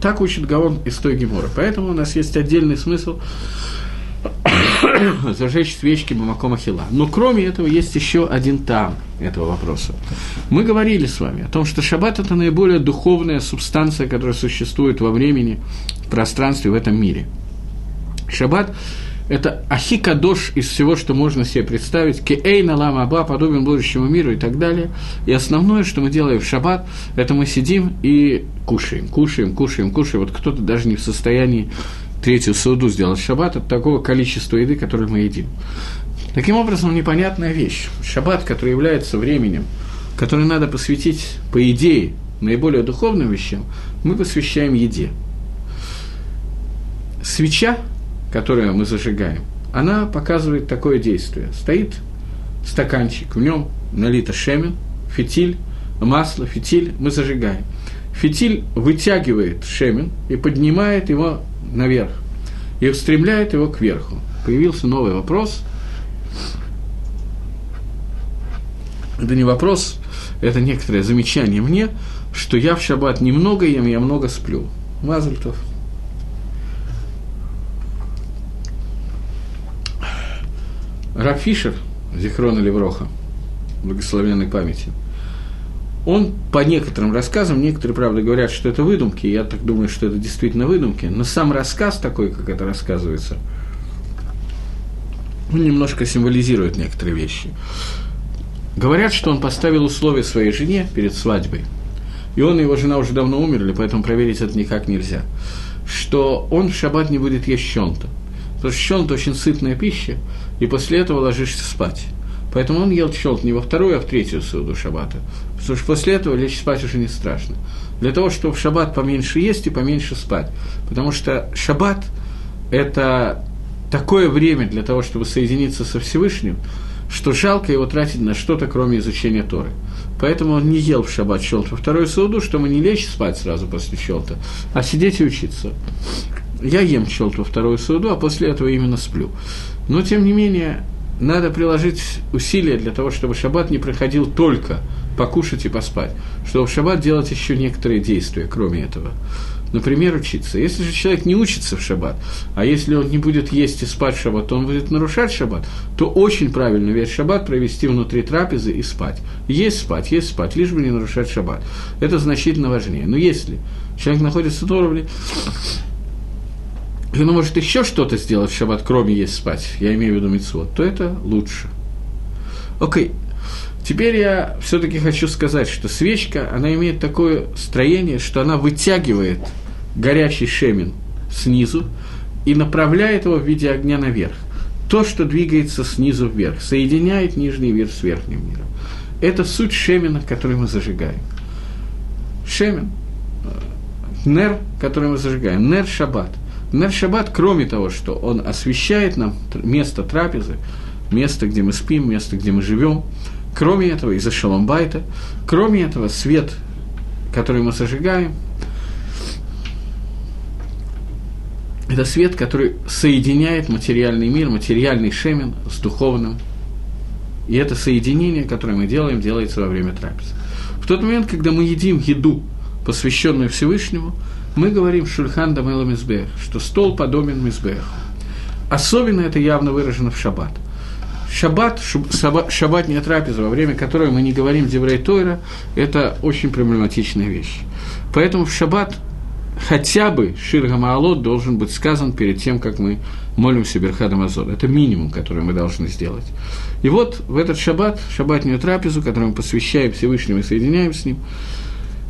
Так учит Гаон из той гемора. Поэтому у нас есть отдельный смысл зажечь свечки Бамакома Хила. Но кроме этого есть еще один там этого вопроса. Мы говорили с вами о том, что шаббат – это наиболее духовная субстанция, которая существует во времени, в пространстве, в этом мире. Шаббат – это ахикадош из всего, что можно себе представить, кеэйна лама аба, подобен будущему миру и так далее. И основное, что мы делаем в шаббат, это мы сидим и кушаем, кушаем, кушаем, кушаем. Вот кто-то даже не в состоянии третью суду сделать шаббат от такого количества еды, которое мы едим. Таким образом, непонятная вещь. Шаббат, который является временем, которое надо посвятить, по идее, наиболее духовным вещам, мы посвящаем еде. Свеча, которую мы зажигаем, она показывает такое действие. Стоит стаканчик, в нем налито шемен, фитиль, масло, фитиль, мы зажигаем. Фитиль вытягивает шемен и поднимает его наверх и устремляет его кверху. Появился новый вопрос. Это не вопрос, это некоторое замечание мне, что я в шаббат немного ем, я много сплю. Мазальтов. Рафишер, Зихрона Левроха, благословенной памяти – он, по некоторым рассказам, некоторые, правда, говорят, что это выдумки, я так думаю, что это действительно выдумки, но сам рассказ такой, как это рассказывается, он немножко символизирует некоторые вещи. Говорят, что он поставил условия своей жене перед свадьбой, и он и его жена уже давно умерли, поэтому проверить это никак нельзя, что он в шаббат не будет есть щонта, потому что щонта очень сытная пища, и после этого ложишься спать. Поэтому он ел щелк не во вторую, а в третью суду шаббата. Потому что после этого лечь спать уже не страшно. Для того, чтобы в шаббат поменьше есть и поменьше спать. Потому что шаббат – это такое время для того, чтобы соединиться со Всевышним, что жалко его тратить на что-то, кроме изучения Торы. Поэтому он не ел в шаббат щелт во вторую суду, чтобы не лечь спать сразу после щелта, а сидеть и учиться. Я ем щелт во вторую суду, а после этого именно сплю. Но, тем не менее, надо приложить усилия для того, чтобы шаббат не проходил только покушать и поспать, чтобы в шаббат делать еще некоторые действия, кроме этого. Например, учиться. Если же человек не учится в шаббат, а если он не будет есть и спать в шаббат, то он будет нарушать шаббат, то очень правильно весь шаббат провести внутри трапезы и спать. Есть спать, есть спать, лишь бы не нарушать шаббат. Это значительно важнее. Но если человек находится на уровне, и он может еще что-то сделать в шаббат, кроме есть спать, я имею в виду митцвот, то это лучше. Окей. Теперь я все-таки хочу сказать, что свечка, она имеет такое строение, что она вытягивает горячий шемин снизу и направляет его в виде огня наверх. То, что двигается снизу вверх, соединяет нижний мир с верхним миром. Это суть шемина, который мы зажигаем. Шемен, э, нер, который мы зажигаем, нер шаббат. Нер шаббат, кроме того, что он освещает нам место трапезы, место, где мы спим, место, где мы живем – Кроме этого, из-за шаломбайта, кроме этого, свет, который мы зажигаем, это свет, который соединяет материальный мир, материальный шемен с духовным. И это соединение, которое мы делаем, делается во время трапезы. В тот момент, когда мы едим еду, посвященную Всевышнему, мы говорим «Шульхан дамела мизбех», что стол подобен мизбеху. Особенно это явно выражено в шаббат – Шаббат, шаббатняя трапеза, во время которой мы не говорим Деврей Тойра, это очень проблематичная вещь. Поэтому в шаббат хотя бы Шир Гамаалот должен быть сказан перед тем, как мы молимся Берхадам Азор. Это минимум, который мы должны сделать. И вот в этот шаббат, шаббатнюю трапезу, которую мы посвящаем Всевышнему и соединяем с ним,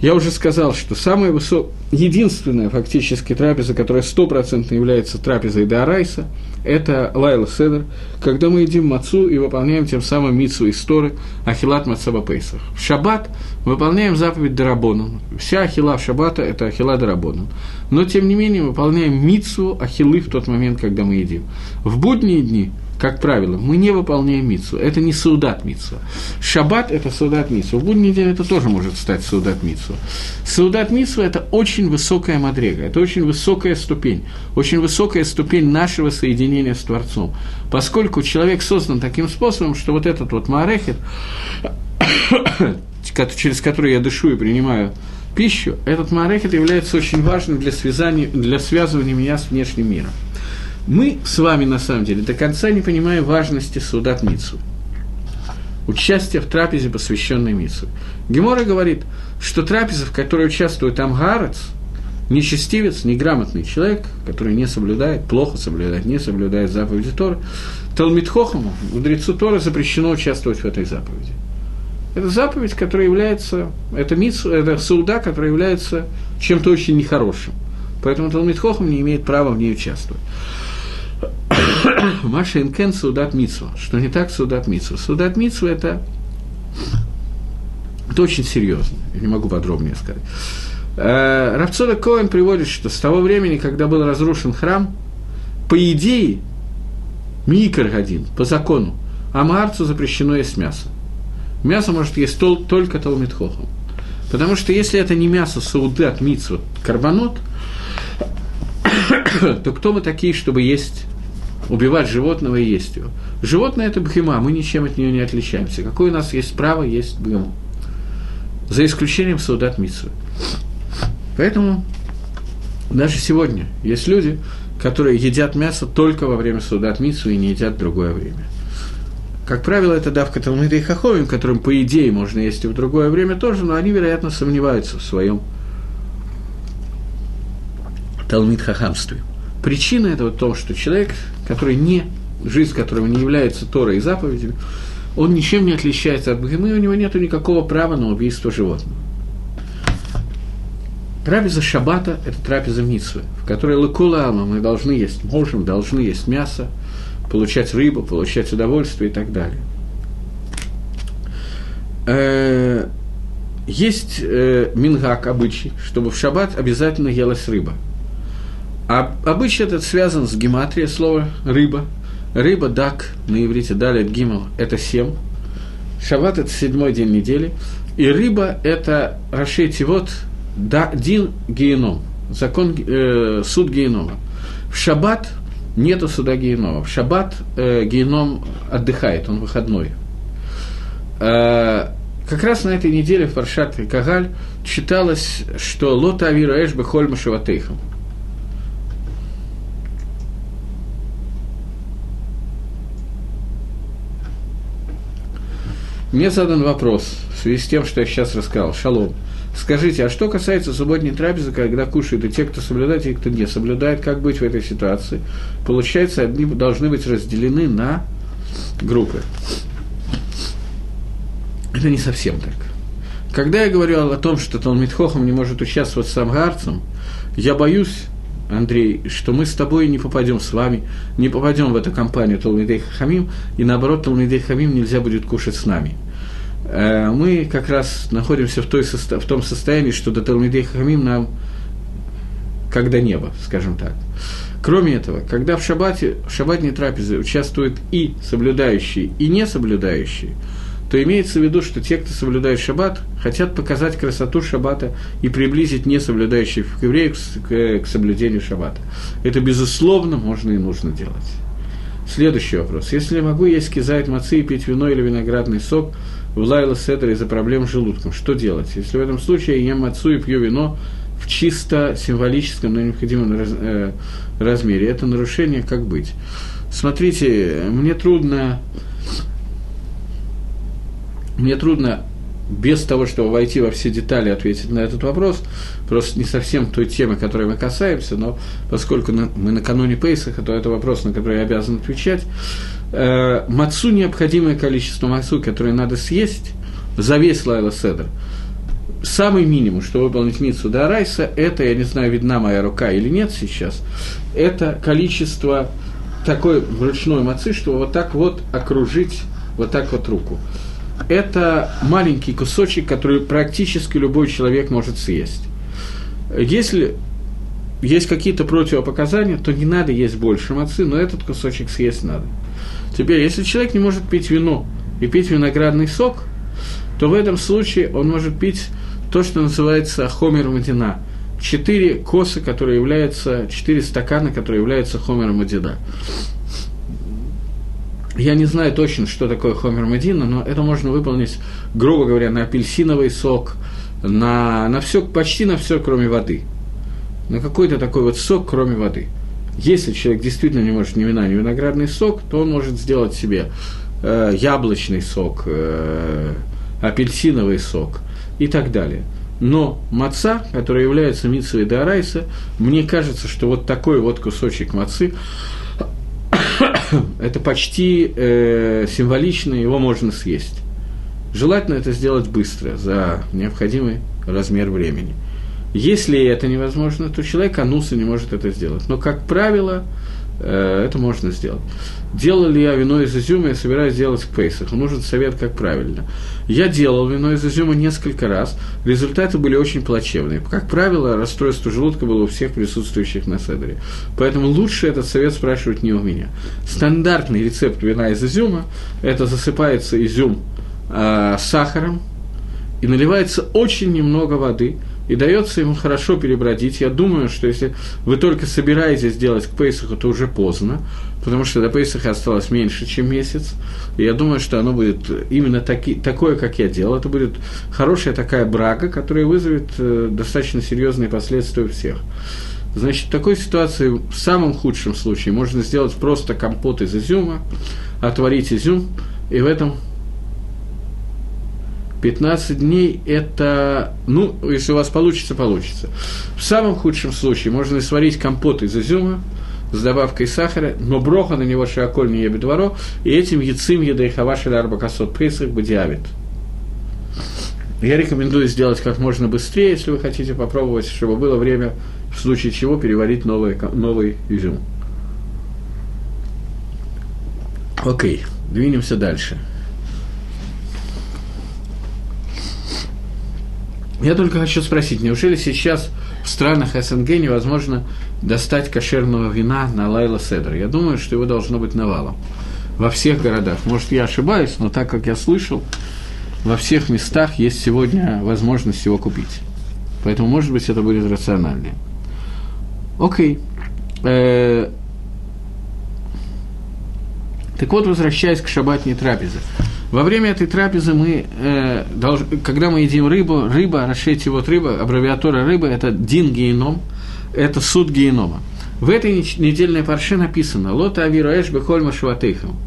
я уже сказал, что самая высокая, единственная фактически трапеза, которая стопроцентно является трапезой Дарайса, это Лайла Седер, когда мы едим мацу и выполняем тем самым мицу истории Ахилат Мацаба Пейсах. В шаббат выполняем заповедь Дарабону. Вся Ахила в шаббата – это Ахила Дарабону. Но, тем не менее, выполняем мицу Ахилы в тот момент, когда мы едим. В будние дни – как правило, мы не выполняем мицу. Это не саудат мицу. Шаббат – это саудат мицу. В будний день это тоже может стать саудат мицу. Саудат мицу – это очень высокая мадрега, это очень высокая ступень, очень высокая ступень нашего соединения с Творцом. Поскольку человек создан таким способом, что вот этот вот маарехет, через который я дышу и принимаю пищу, этот маарехет является очень важным для, связания, для связывания меня с внешним миром. Мы с вами, на самом деле, до конца не понимаем важности судат Мицу. Участие в трапезе, посвященной Мицу. Гемора говорит, что трапеза, в которой участвует Амгарец, нечестивец, неграмотный человек, который не соблюдает, плохо соблюдает, не соблюдает заповеди Торы, Талмитхохому, мудрецу Торы, запрещено участвовать в этой заповеди. Это заповедь, которая является, это мицу, это сауда, которая является чем-то очень нехорошим. Поэтому Талмитхохам не имеет права в ней участвовать. Маша Инкен Судат Митсу. Что не так Судат Митсу? Судат Митсу – это, это очень серьезно. Я не могу подробнее сказать. Э, Равцода Коэн приводит, что с того времени, когда был разрушен храм, по идее, Микр один, по закону, Амарцу запрещено есть мясо. Мясо может есть только Талмитхохом. Потому что если это не мясо Саудат Митсу, карбонот, то кто мы такие, чтобы есть убивать животного и есть его. Животное – это бхема, мы ничем от нее не отличаемся. Какое у нас есть право есть бхему? За исключением Саудат Митсу. Поэтому даже сегодня есть люди, которые едят мясо только во время Саудат Митсу и не едят в другое время. Как правило, это давка Талмида и Хаховим, которым, по идее, можно есть и в другое время тоже, но они, вероятно, сомневаются в своем Талмид Хахамстве. Причина этого в том, что человек, который не, жизнь которого не является Торой и заповедями, он ничем не отличается от Бхемы, у него нет никакого права на убийство животного. Трапеза Шаббата – это трапеза Митсвы, в которой лакула мы должны есть, можем, должны есть мясо, получать рыбу, получать удовольствие и так далее. Э, есть э, мингак обычай, чтобы в шаббат обязательно елась рыба – а обычно этот связан с гематрией слова «рыба». Рыба, дак, на иврите далит гимал – это семь. Шаббат – это седьмой день недели. И рыба – это рашейти вот да, дин геном, закон, э, суд генома. В шаббат нету суда генома. В шаббат э, геном отдыхает, он выходной. Э, как раз на этой неделе в Паршат Кагаль читалось, что «Лота авира эш бехоль машаватейхам» Мне задан вопрос в связи с тем, что я сейчас рассказал. Шалом. Скажите, а что касается субботней трапезы, когда кушают и те, кто соблюдает, и кто не соблюдает, как быть в этой ситуации? Получается, одни должны быть разделены на группы. это не совсем так. Когда я говорил о том, что Талмит Хохам не может участвовать с Самгарцем, я боюсь, Андрей, что мы с тобой не попадем с вами, не попадем в эту компанию Талмидей Хамим, и наоборот, Талмидей Хамим нельзя будет кушать с нами. Э, мы как раз находимся в, той, в том состоянии, что до Талмидей Хамим нам как до неба, скажем так. Кроме этого, когда в шаббате, в шаббатной трапезе участвуют и соблюдающие, и не соблюдающие, то имеется в виду, что те, кто соблюдает шаббат, хотят показать красоту шаббата и приблизить несоблюдающих евреев к, к соблюдению шаббата. Это, безусловно, можно и нужно делать. Следующий вопрос. Если я могу есть кизайт мацы и пить вино или виноградный сок в лайла седра из-за проблем с желудком, что делать? Если в этом случае я ем мацу и пью вино в чисто символическом, но необходимом раз, э, размере, это нарушение, как быть? Смотрите, мне трудно мне трудно без того, чтобы войти во все детали, ответить на этот вопрос, просто не совсем той темы, которой мы касаемся, но поскольку мы накануне Пейсаха, то это вопрос, на который я обязан отвечать. Э, мацу необходимое количество мацу, которое надо съесть за весь Лайла Седр. Самый минимум, что выполнить Митсу до Арайса, это, я не знаю, видна моя рука или нет сейчас, это количество такой ручной мацы, что вот так вот окружить вот так вот руку это маленький кусочек, который практически любой человек может съесть. Если есть какие-то противопоказания, то не надо есть больше мацы, но этот кусочек съесть надо. Теперь, если человек не может пить вино и пить виноградный сок, то в этом случае он может пить то, что называется хомер мадина. Четыре косы, которые являются, четыре стакана, которые являются хомером мадина. Я не знаю точно, что такое хомер Медина, но это можно выполнить, грубо говоря, на апельсиновый сок, на, на все, почти на все, кроме воды. На какой-то такой вот сок, кроме воды. Если человек действительно не может ни вина, ни виноградный сок, то он может сделать себе э, яблочный сок, э, апельсиновый сок и так далее. Но маца, которая является митсовой дарайса, мне кажется, что вот такой вот кусочек мацы, это почти э, символично, его можно съесть. Желательно это сделать быстро, за необходимый размер времени. Если это невозможно, то человек ануса не может это сделать. Но, как правило, это можно сделать. Делал ли я вино из изюма, я собираюсь делать к Пейсаху. Нужен совет, как правильно. Я делал вино из изюма несколько раз, результаты были очень плачевные. Как правило, расстройство желудка было у всех присутствующих на седере. Поэтому лучше этот совет спрашивать не у меня. Стандартный рецепт вина из изюма – это засыпается изюм э, сахаром, и наливается очень немного воды – и дается ему хорошо перебродить. Я думаю, что если вы только собираетесь делать к Пейсаху, то уже поздно, потому что до Пейсаха осталось меньше, чем месяц. И я думаю, что оно будет именно таки, такое, как я делал. Это будет хорошая такая брага, которая вызовет э, достаточно серьезные последствия у всех. Значит, в такой ситуации, в самом худшем случае, можно сделать просто компот из изюма, отварить изюм, и в этом 15 дней – это, ну, если у вас получится, получится. В самом худшем случае можно сварить компот из изюма с добавкой сахара, но броха на него шиаколь не ебет дворо, и этим яцим едой хавашель арбакасот пейсах бадиавит. Я рекомендую сделать как можно быстрее, если вы хотите попробовать, чтобы было время, в случае чего, переварить новый, новый изюм. Окей, двинемся дальше. Я только хочу спросить, неужели сейчас в странах СНГ невозможно достать кошерного вина на Лайла Седр? Я думаю, что его должно быть навалом. Во всех городах. Может, я ошибаюсь, но так как я слышал, во всех местах есть сегодня возможность его купить. Поэтому, может быть, это будет рациональнее. Окей. Э, так вот, возвращаясь к шабатней трапезе. Во время этой трапезы мы, э, долж, когда мы едим рыбу, рыба, расшейте вот рыба, аббревиатура рыбы – это дин геном, это суд генома. В этой недельной парше написано «Лота авиру эш бехоль шватейхам».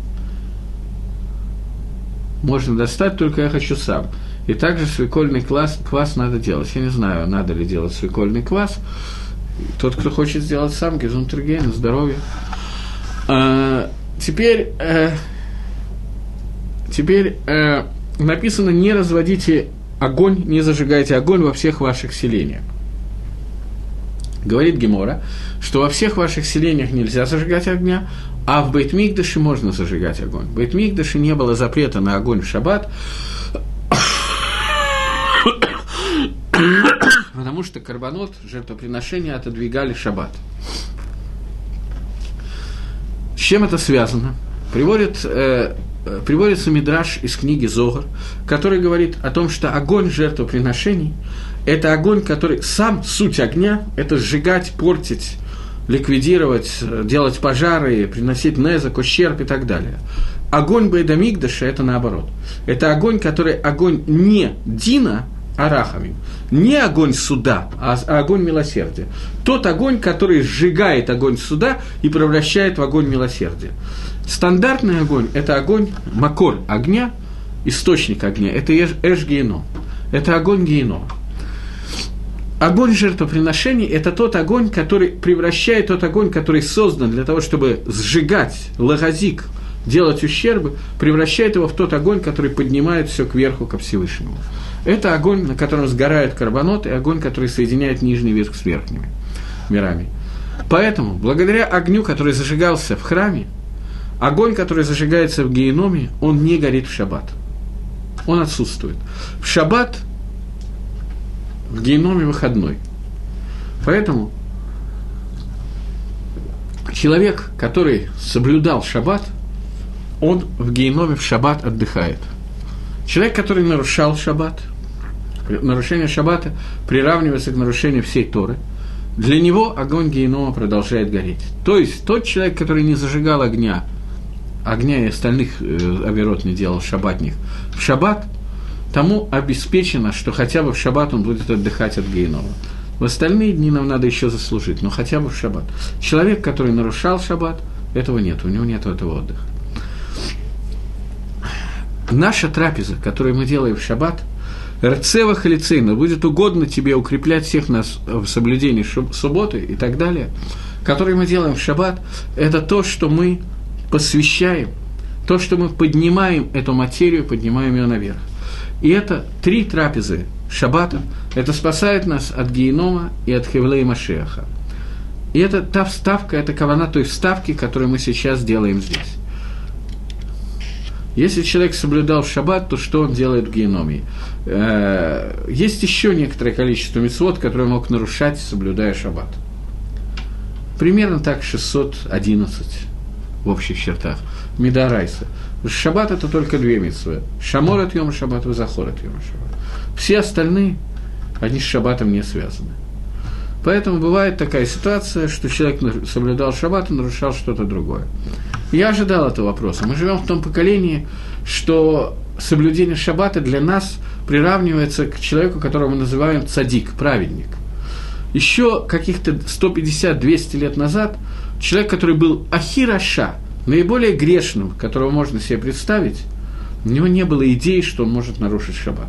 Можно достать, только я хочу сам. И также свекольный квас, квас надо делать. Я не знаю, надо ли делать свекольный квас. Тот, кто хочет сделать сам, гезунтергейн, здоровье. А, теперь... Э, Теперь, э, написано «не разводите огонь, не зажигайте огонь во всех ваших селениях». Говорит Гемора, что во всех ваших селениях нельзя зажигать огня, а в Бейтмигдаше можно зажигать огонь. В Бейтмигдаше не было запрета на огонь в шаббат, потому что карбонот, жертвоприношения отодвигали шаббат. С чем это связано? Приводит, э, приводится мидраж из книги Зогар, который говорит о том, что огонь жертвоприношений – это огонь, который сам суть огня – это сжигать, портить, ликвидировать, делать пожары, приносить незак, ущерб и так далее. Огонь Байдамигдаша – это наоборот. Это огонь, который огонь не Дина, арахами. Не огонь суда, а огонь милосердия. Тот огонь, который сжигает огонь суда и превращает в огонь милосердия. Стандартный огонь – это огонь, макор огня, источник огня, это эш геном. Это огонь генома. Огонь жертвоприношений – это тот огонь, который превращает тот огонь, который создан для того, чтобы сжигать лагазик, делать ущербы, превращает его в тот огонь, который поднимает все кверху, ко Всевышнему. Это огонь, на котором сгорают карбоноты, и огонь, который соединяет нижний верх с верхними мирами. Поэтому, благодаря огню, который зажигался в храме, огонь, который зажигается в геноме, он не горит в шаббат. Он отсутствует. В шаббат в геноме выходной. Поэтому человек, который соблюдал шаббат, он в геноме в шаббат отдыхает. Человек, который нарушал шаббат, нарушение шаббата приравнивается к нарушению всей Торы, для него огонь генома продолжает гореть. То есть тот человек, который не зажигал огня, огня и остальных э, оверот не делал шаббатних, в шаббат – тому обеспечено, что хотя бы в шаббат он будет отдыхать от гейнова. В остальные дни нам надо еще заслужить, но хотя бы в шаббат. Человек, который нарушал шаббат, этого нет, у него нет этого отдыха. Наша трапеза, которую мы делаем в шаббат, Рцева халицейна, будет угодно тебе укреплять всех нас в соблюдении субботы и так далее, которые мы делаем в шаббат, это то, что мы посвящаем, то, что мы поднимаем эту материю, поднимаем ее наверх. И это три трапезы шаббата. Это спасает нас от генома и от хевлей Машеха. И это та вставка, это кавана той вставки, которую мы сейчас делаем здесь. Если человек соблюдал шаббат, то что он делает в геноме? Э, есть еще некоторое количество мецвод, которые мог нарушать, соблюдая шаббат. Примерно так 611 в общих чертах. Медарайса. Шаббат это только две митцвы. Шамор от Йома Шаббат, Захор от Йома Шаббат. Все остальные, они с Шаббатом не связаны. Поэтому бывает такая ситуация, что человек соблюдал шаббат и нарушал что-то другое. Я ожидал этого вопроса. Мы живем в том поколении, что соблюдение шаббата для нас приравнивается к человеку, которого мы называем цадик, праведник. Еще каких-то 150-200 лет назад человек, который был ахираша, наиболее грешным, которого можно себе представить, у него не было идеи, что он может нарушить шаббат.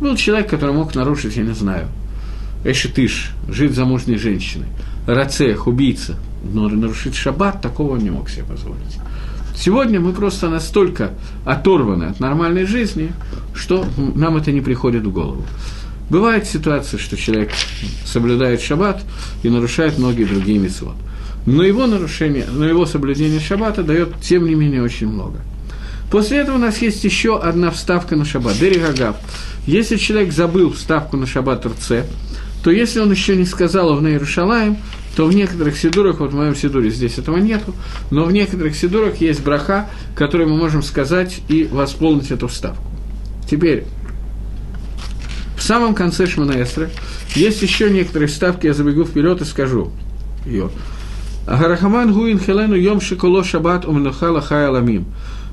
Был человек, который мог нарушить, я не знаю, эшетыш, жить замужней женщиной, рацех, убийца, нарушить шаббат, такого он не мог себе позволить. Сегодня мы просто настолько оторваны от нормальной жизни, что нам это не приходит в голову. Бывает ситуация, что человек соблюдает шаббат и нарушает многие другие митцвот но его нарушение, но его соблюдение шаббата дает, тем не менее, очень много. После этого у нас есть еще одна вставка на шаббат, Деригагав. Если человек забыл вставку на шаббат РЦ, то если он еще не сказал его на Иерушалаем, то в некоторых сидурах, вот в моем сидуре здесь этого нету, но в некоторых сидурах есть браха, который мы можем сказать и восполнить эту вставку. Теперь, в самом конце Шманаэстра есть еще некоторые вставки, я забегу вперед и скажу ее. Агарахаман гуин хелену йом шиколо шаббат умнухала хайаламим.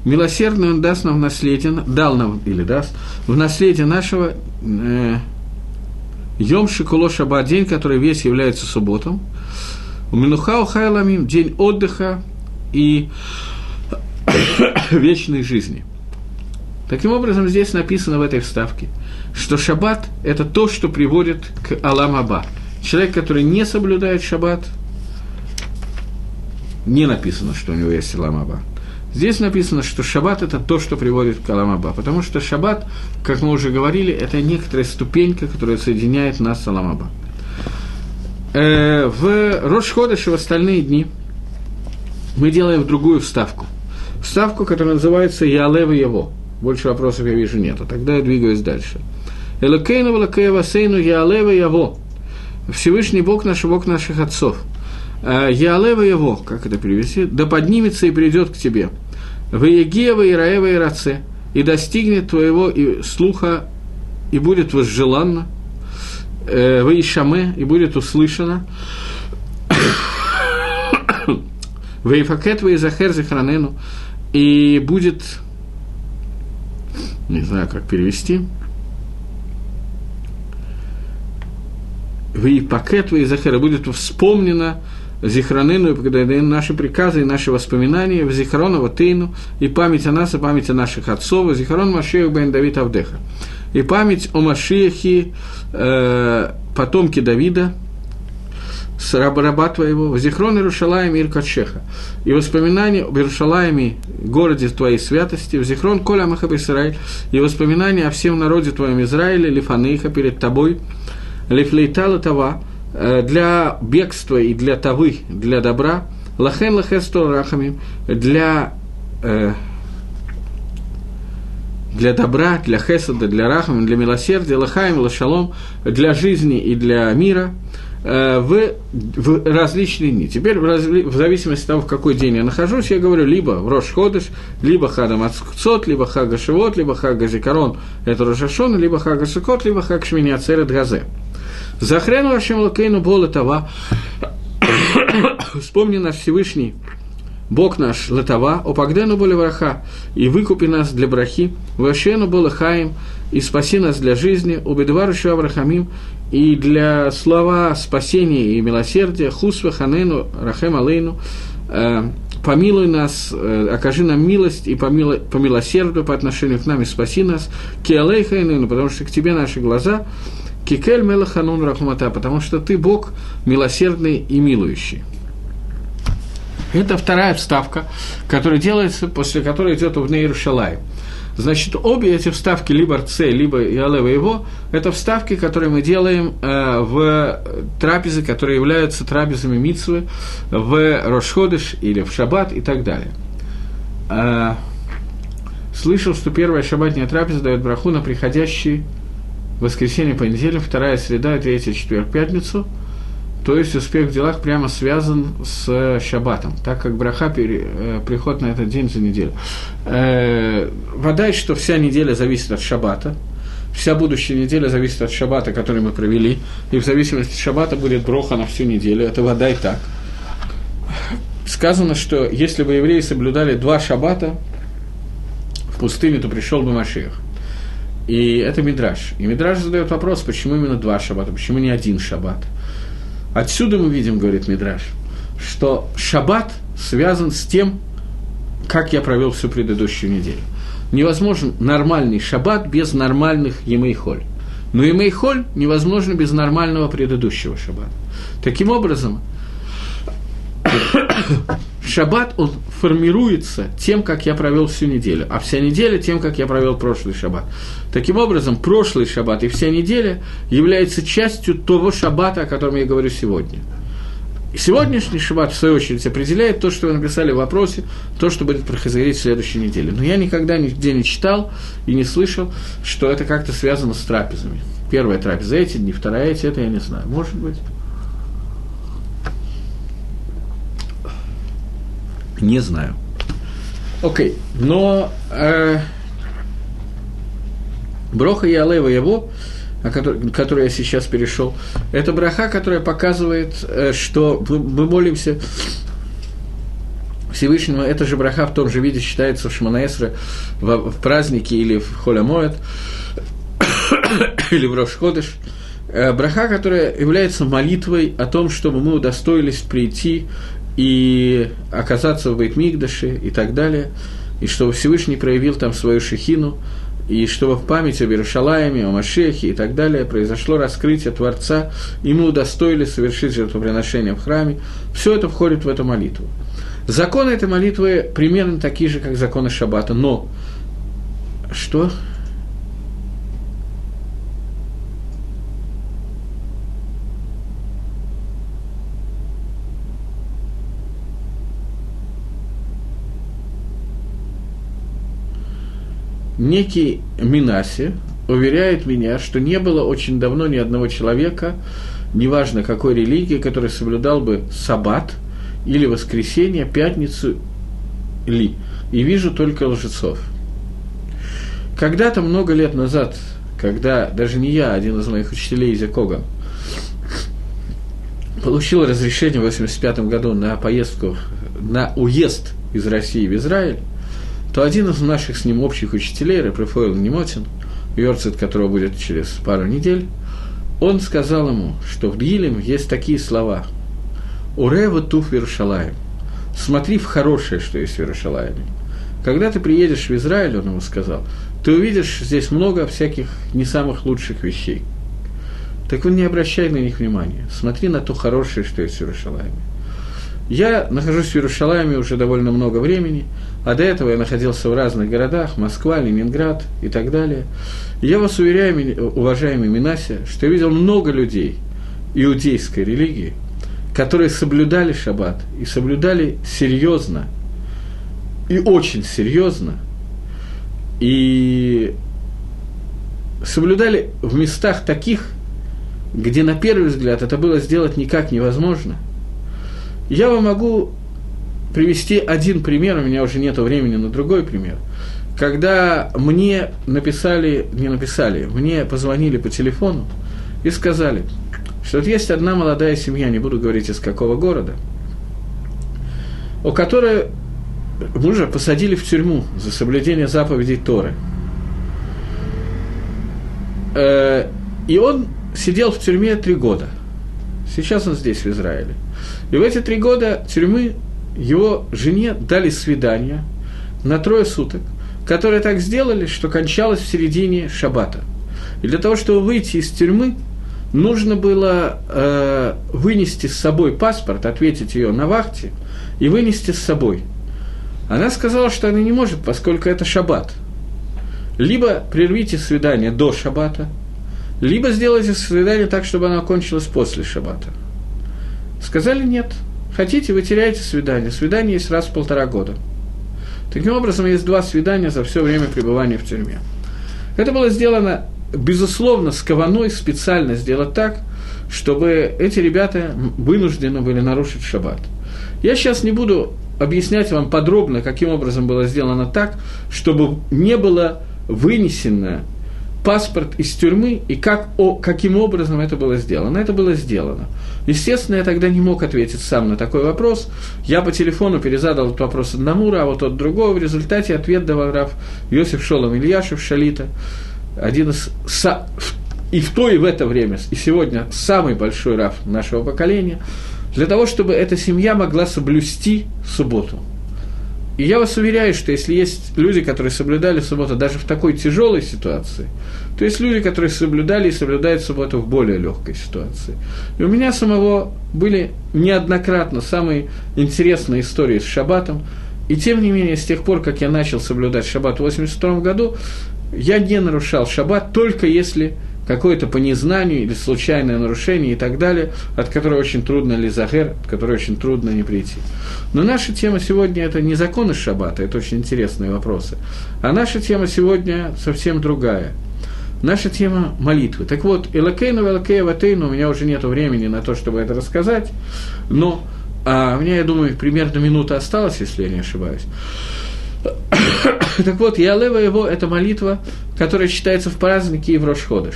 Милосердный он даст нам в наследие, дал нам, или даст, в наследие нашего э, Йом Шикуло Шаббат, день, который весь является субботом. У Минухау Хайламим, день отдыха и вечной жизни. Таким образом, здесь написано в этой вставке, что шаббат – это то, что приводит к Алам Аба. Человек, который не соблюдает шаббат – не написано, что у него есть Ламаба. Здесь написано, что шаббат – это то, что приводит к Аламаба, потому что шаббат, как мы уже говорили, это некоторая ступенька, которая соединяет нас с Аламаба. Э, в Рошходыш и в остальные дни мы делаем другую вставку. Вставку, которая называется «Ялева его». Больше вопросов я вижу нету. Тогда я двигаюсь дальше. Элокейну Велокеева Сейну Ялева Яво. Всевышний Бог наш, Бог наших отцов. Э, Ялева Яво, как это перевести? Да поднимется и придет к тебе. Ваегева и Раева и Раце. И достигнет твоего и слуха, и будет возжеланно. Э, Ваишаме, и будет услышано. Вейфакет Ваизахер Захранену. И будет не знаю, как перевести. Вы пакет, вы захера будет вспомнено Зихранену, когда наши приказы и наши воспоминания, в Зихаронова Тейну, и память о нас, и память о наших отцов, Зихарон Машех бен Давид Авдеха. И память о Машехе, э, потомке Давида, с раба, твоего, Зихрон Иерушалаем Ир Качеха, и воспоминания об Иерушалаеме, городе твоей святости, в Зихрон Коля Махаб Исраиль, и воспоминания о всем народе твоем Израиле, Лифанейха перед тобой, Лифлейтала Тава, для бегства и для тавы, для добра, Лахен Лахестор Рахамим, для э, для добра, для хесада, для рахама, для милосердия, лахаем, лашалом, для жизни и для мира – Э, в, в различные дни. Теперь в, разли, в зависимости от того, в какой день я нахожусь, я говорю либо в Рош Ходыш, либо Хадам Ацкцот, либо Хага Шивот, либо Хага Зикарон, это Рошашон, либо Хага Сукот, либо Хаг Шмини Ацерет Газе. Захрену Ашем Лакейну Бола Това. Вспомни наш Всевышний, Бог наш Латава, Опагдену Боля Враха, и выкупи нас для брахи, Вашену Бола Хаим, и спаси нас для жизни, Убедвару Аврахамим, и для слова спасения и милосердия, хусва ханену, рахем алейну, э, помилуй нас, э, окажи нам милость и помилуй, по милосердию по отношению к нам и спаси нас, киалей хайнену, потому что к тебе наши глаза, кикель мелаханун рахмата, потому что ты Бог милосердный и милующий. Это вторая вставка, которая делается, после которой идет в Нейрушалай. Значит, обе эти вставки, либо РЦ, либо Ялева его, это вставки, которые мы делаем э, в трапезы, которые являются трапезами Мицвы, в Рошходыш или в Шаббат и так далее. Э, слышал, что первая шаббатная трапеза дает браху на приходящий воскресенье, понедельник, вторая среда, третья, четверг, пятницу – то есть успех в делах прямо связан с шаббатом, так как браха пере, э, приход на этот день за неделю. Э, вода, что вся неделя зависит от шаббата, вся будущая неделя зависит от шаббата, который мы провели, и в зависимости от шаббата будет броха на всю неделю, это вода и так. Сказано, что если бы евреи соблюдали два шаббата в пустыне, то пришел бы Машиах. И это Мидраш. И Мидраш задает вопрос, почему именно два шаббата, почему не один шаббат. Отсюда мы видим, говорит Мидраш, что шаббат связан с тем, как я провел всю предыдущую неделю. Невозможен нормальный шаббат без нормальных емейхоль. Но емейхоль невозможно без нормального предыдущего шаббата. Таким образом, шаббат, он формируется тем, как я провел всю неделю, а вся неделя тем, как я провел прошлый шаббат. Таким образом, прошлый шаббат и вся неделя являются частью того шаббата, о котором я говорю сегодня. Сегодняшний шаббат, в свою очередь, определяет то, что вы написали в вопросе, то, что будет происходить в следующей неделе. Но я никогда нигде не читал и не слышал, что это как-то связано с трапезами. Первая трапеза эти дни, вторая эти, это я не знаю. Может быть. Не знаю. Окей, okay. но э, Броха и Алева его, о которой, который я сейчас перешел, это браха, которая показывает, э, что мы молимся Всевышнему, это же браха в том же виде считается в Шманаэсре в, в празднике или в Холямоэт, или в Рошходыш. Э, браха, которая является молитвой о том, чтобы мы удостоились прийти и оказаться в Бейтмигдаше и так далее, и чтобы Всевышний проявил там свою шехину, и чтобы в память об Иерушалаеме, о Машехе и так далее произошло раскрытие Творца, и мы удостоили совершить жертвоприношение в храме. Все это входит в эту молитву. Законы этой молитвы примерно такие же, как законы Шаббата, но что? Некий Минаси уверяет меня, что не было очень давно ни одного человека, неважно какой религии, который соблюдал бы саббат или воскресенье, пятницу ли. И вижу только лжецов. Когда-то много лет назад, когда даже не я, а один из моих учителей из Якога, получил разрешение в 1985 году на поездку, на уезд из России в Израиль, то один из наших с ним общих учителей, Рапрафоил Немотин, Йорцит, которого будет через пару недель, он сказал ему, что в Дилем есть такие слова «Урева туф Вершалаем» – «Смотри в хорошее, что есть в Вершалаеме». Когда ты приедешь в Израиль, он ему сказал, ты увидишь здесь много всяких не самых лучших вещей. Так вы не обращай на них внимания. Смотри на то хорошее, что есть в Иерушалайме. Я нахожусь в Иерушалайме уже довольно много времени, а до этого я находился в разных городах, Москва, Ленинград и так далее. Я вас уверяю, уважаемый Минася, что я видел много людей иудейской религии, которые соблюдали шаббат и соблюдали серьезно, и очень серьезно, и соблюдали в местах таких, где на первый взгляд это было сделать никак невозможно – я вам могу привести один пример, у меня уже нет времени на другой пример. Когда мне написали, не написали, мне позвонили по телефону и сказали, что вот есть одна молодая семья, не буду говорить из какого города, у которой мужа посадили в тюрьму за соблюдение заповедей Торы. Э, и он сидел в тюрьме три года. Сейчас он здесь, в Израиле. И в эти три года тюрьмы его жене дали свидание на трое суток, которые так сделали, что кончалось в середине шаббата. И для того, чтобы выйти из тюрьмы, нужно было э, вынести с собой паспорт, ответить ее на вахте и вынести с собой. Она сказала, что она не может, поскольку это шаббат. Либо прервите свидание до шаббата, либо сделайте свидание так, чтобы оно кончилось после шаббата. Сказали нет. Хотите, вы теряете свидание. Свидание есть раз в полтора года. Таким образом, есть два свидания за все время пребывания в тюрьме. Это было сделано, безусловно, с кованой специально сделать так, чтобы эти ребята вынуждены были нарушить шаббат. Я сейчас не буду объяснять вам подробно, каким образом было сделано так, чтобы не было вынесено паспорт из тюрьмы и как, о, каким образом это было сделано. Это было сделано. Естественно, я тогда не мог ответить сам на такой вопрос. Я по телефону перезадал этот вопрос одному Раву, тот другого. В результате ответ давал Рав Йосиф Шолом Ильяшев Шалита, один из и в то, и в это время, и сегодня самый большой Рав нашего поколения, для того, чтобы эта семья могла соблюсти субботу. И я вас уверяю, что если есть люди, которые соблюдали субботу даже в такой тяжелой ситуации, то есть люди, которые соблюдали и соблюдают субботу в более легкой ситуации. И у меня самого были неоднократно самые интересные истории с шаббатом, и тем не менее, с тех пор, как я начал соблюдать шаббат в 1982 году, я не нарушал шаббат только если какое-то по незнанию или случайное нарушение и так далее, от которого очень трудно лизахер, от которого очень трудно не прийти. Но наша тема сегодня – это не законы шаббата, это очень интересные вопросы, а наша тема сегодня совсем другая. Наша тема – молитвы. Так вот, Элакейну, Элакея, Ватейну, у меня уже нет времени на то, чтобы это рассказать, но а у меня, я думаю, примерно минута осталась, если я не ошибаюсь. так вот, Ялева его – это молитва, которая читается в празднике и в Рошходыш.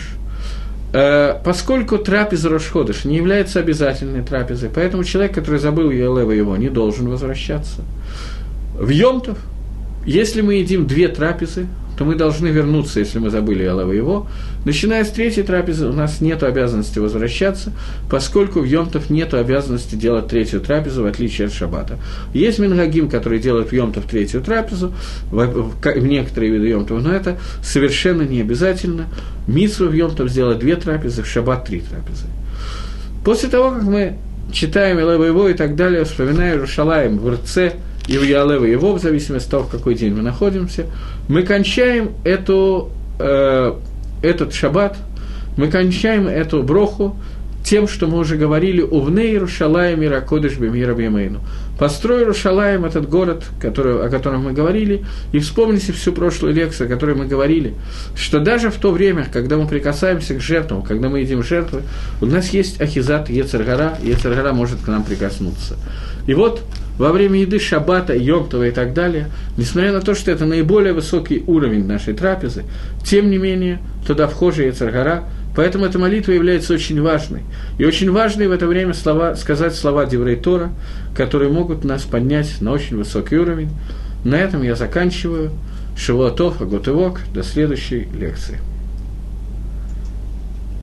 Э, поскольку трапеза Рошходыш не является обязательной трапезой, поэтому человек, который забыл Елева его, не должен возвращаться. В Йомтов, если мы едим две трапезы, то мы должны вернуться, если мы забыли Алава его. Начиная с третьей трапезы у нас нет обязанности возвращаться, поскольку в Йомтов нет обязанности делать третью трапезу, в отличие от Шаббата. Есть Мингагим, который делает в Йомтов третью трапезу, в, в некоторые виды Йомтов, но это совершенно не обязательно. Митсу в Йомтов сделать две трапезы, в Шаббат три трапезы. После того, как мы читаем Элева его и так далее, вспоминаем Рушалаем в Рце, и в Ялева его, в зависимости от того, в какой день мы находимся, мы кончаем эту, э, этот шаббат, мы кончаем эту броху тем, что мы уже говорили «Увне Иерушалаем Иракодыш Бемира Бемейну». Построй Иерушалаем этот город, который, о котором мы говорили, и вспомните всю прошлую лекцию, о которой мы говорили, что даже в то время, когда мы прикасаемся к жертвам, когда мы едим жертвы, у нас есть Ахизат Ецаргара, и Ецаргара может к нам прикоснуться. И вот во время еды шаббата, йомтова и так далее, несмотря на то, что это наиболее высокий уровень нашей трапезы, тем не менее, туда вхожа Ецаргара, поэтому эта молитва является очень важной. И очень важной в это время слова, сказать слова Деврей Тора, которые могут нас поднять на очень высокий уровень. На этом я заканчиваю. Шивуатов, Аготывок. До следующей лекции.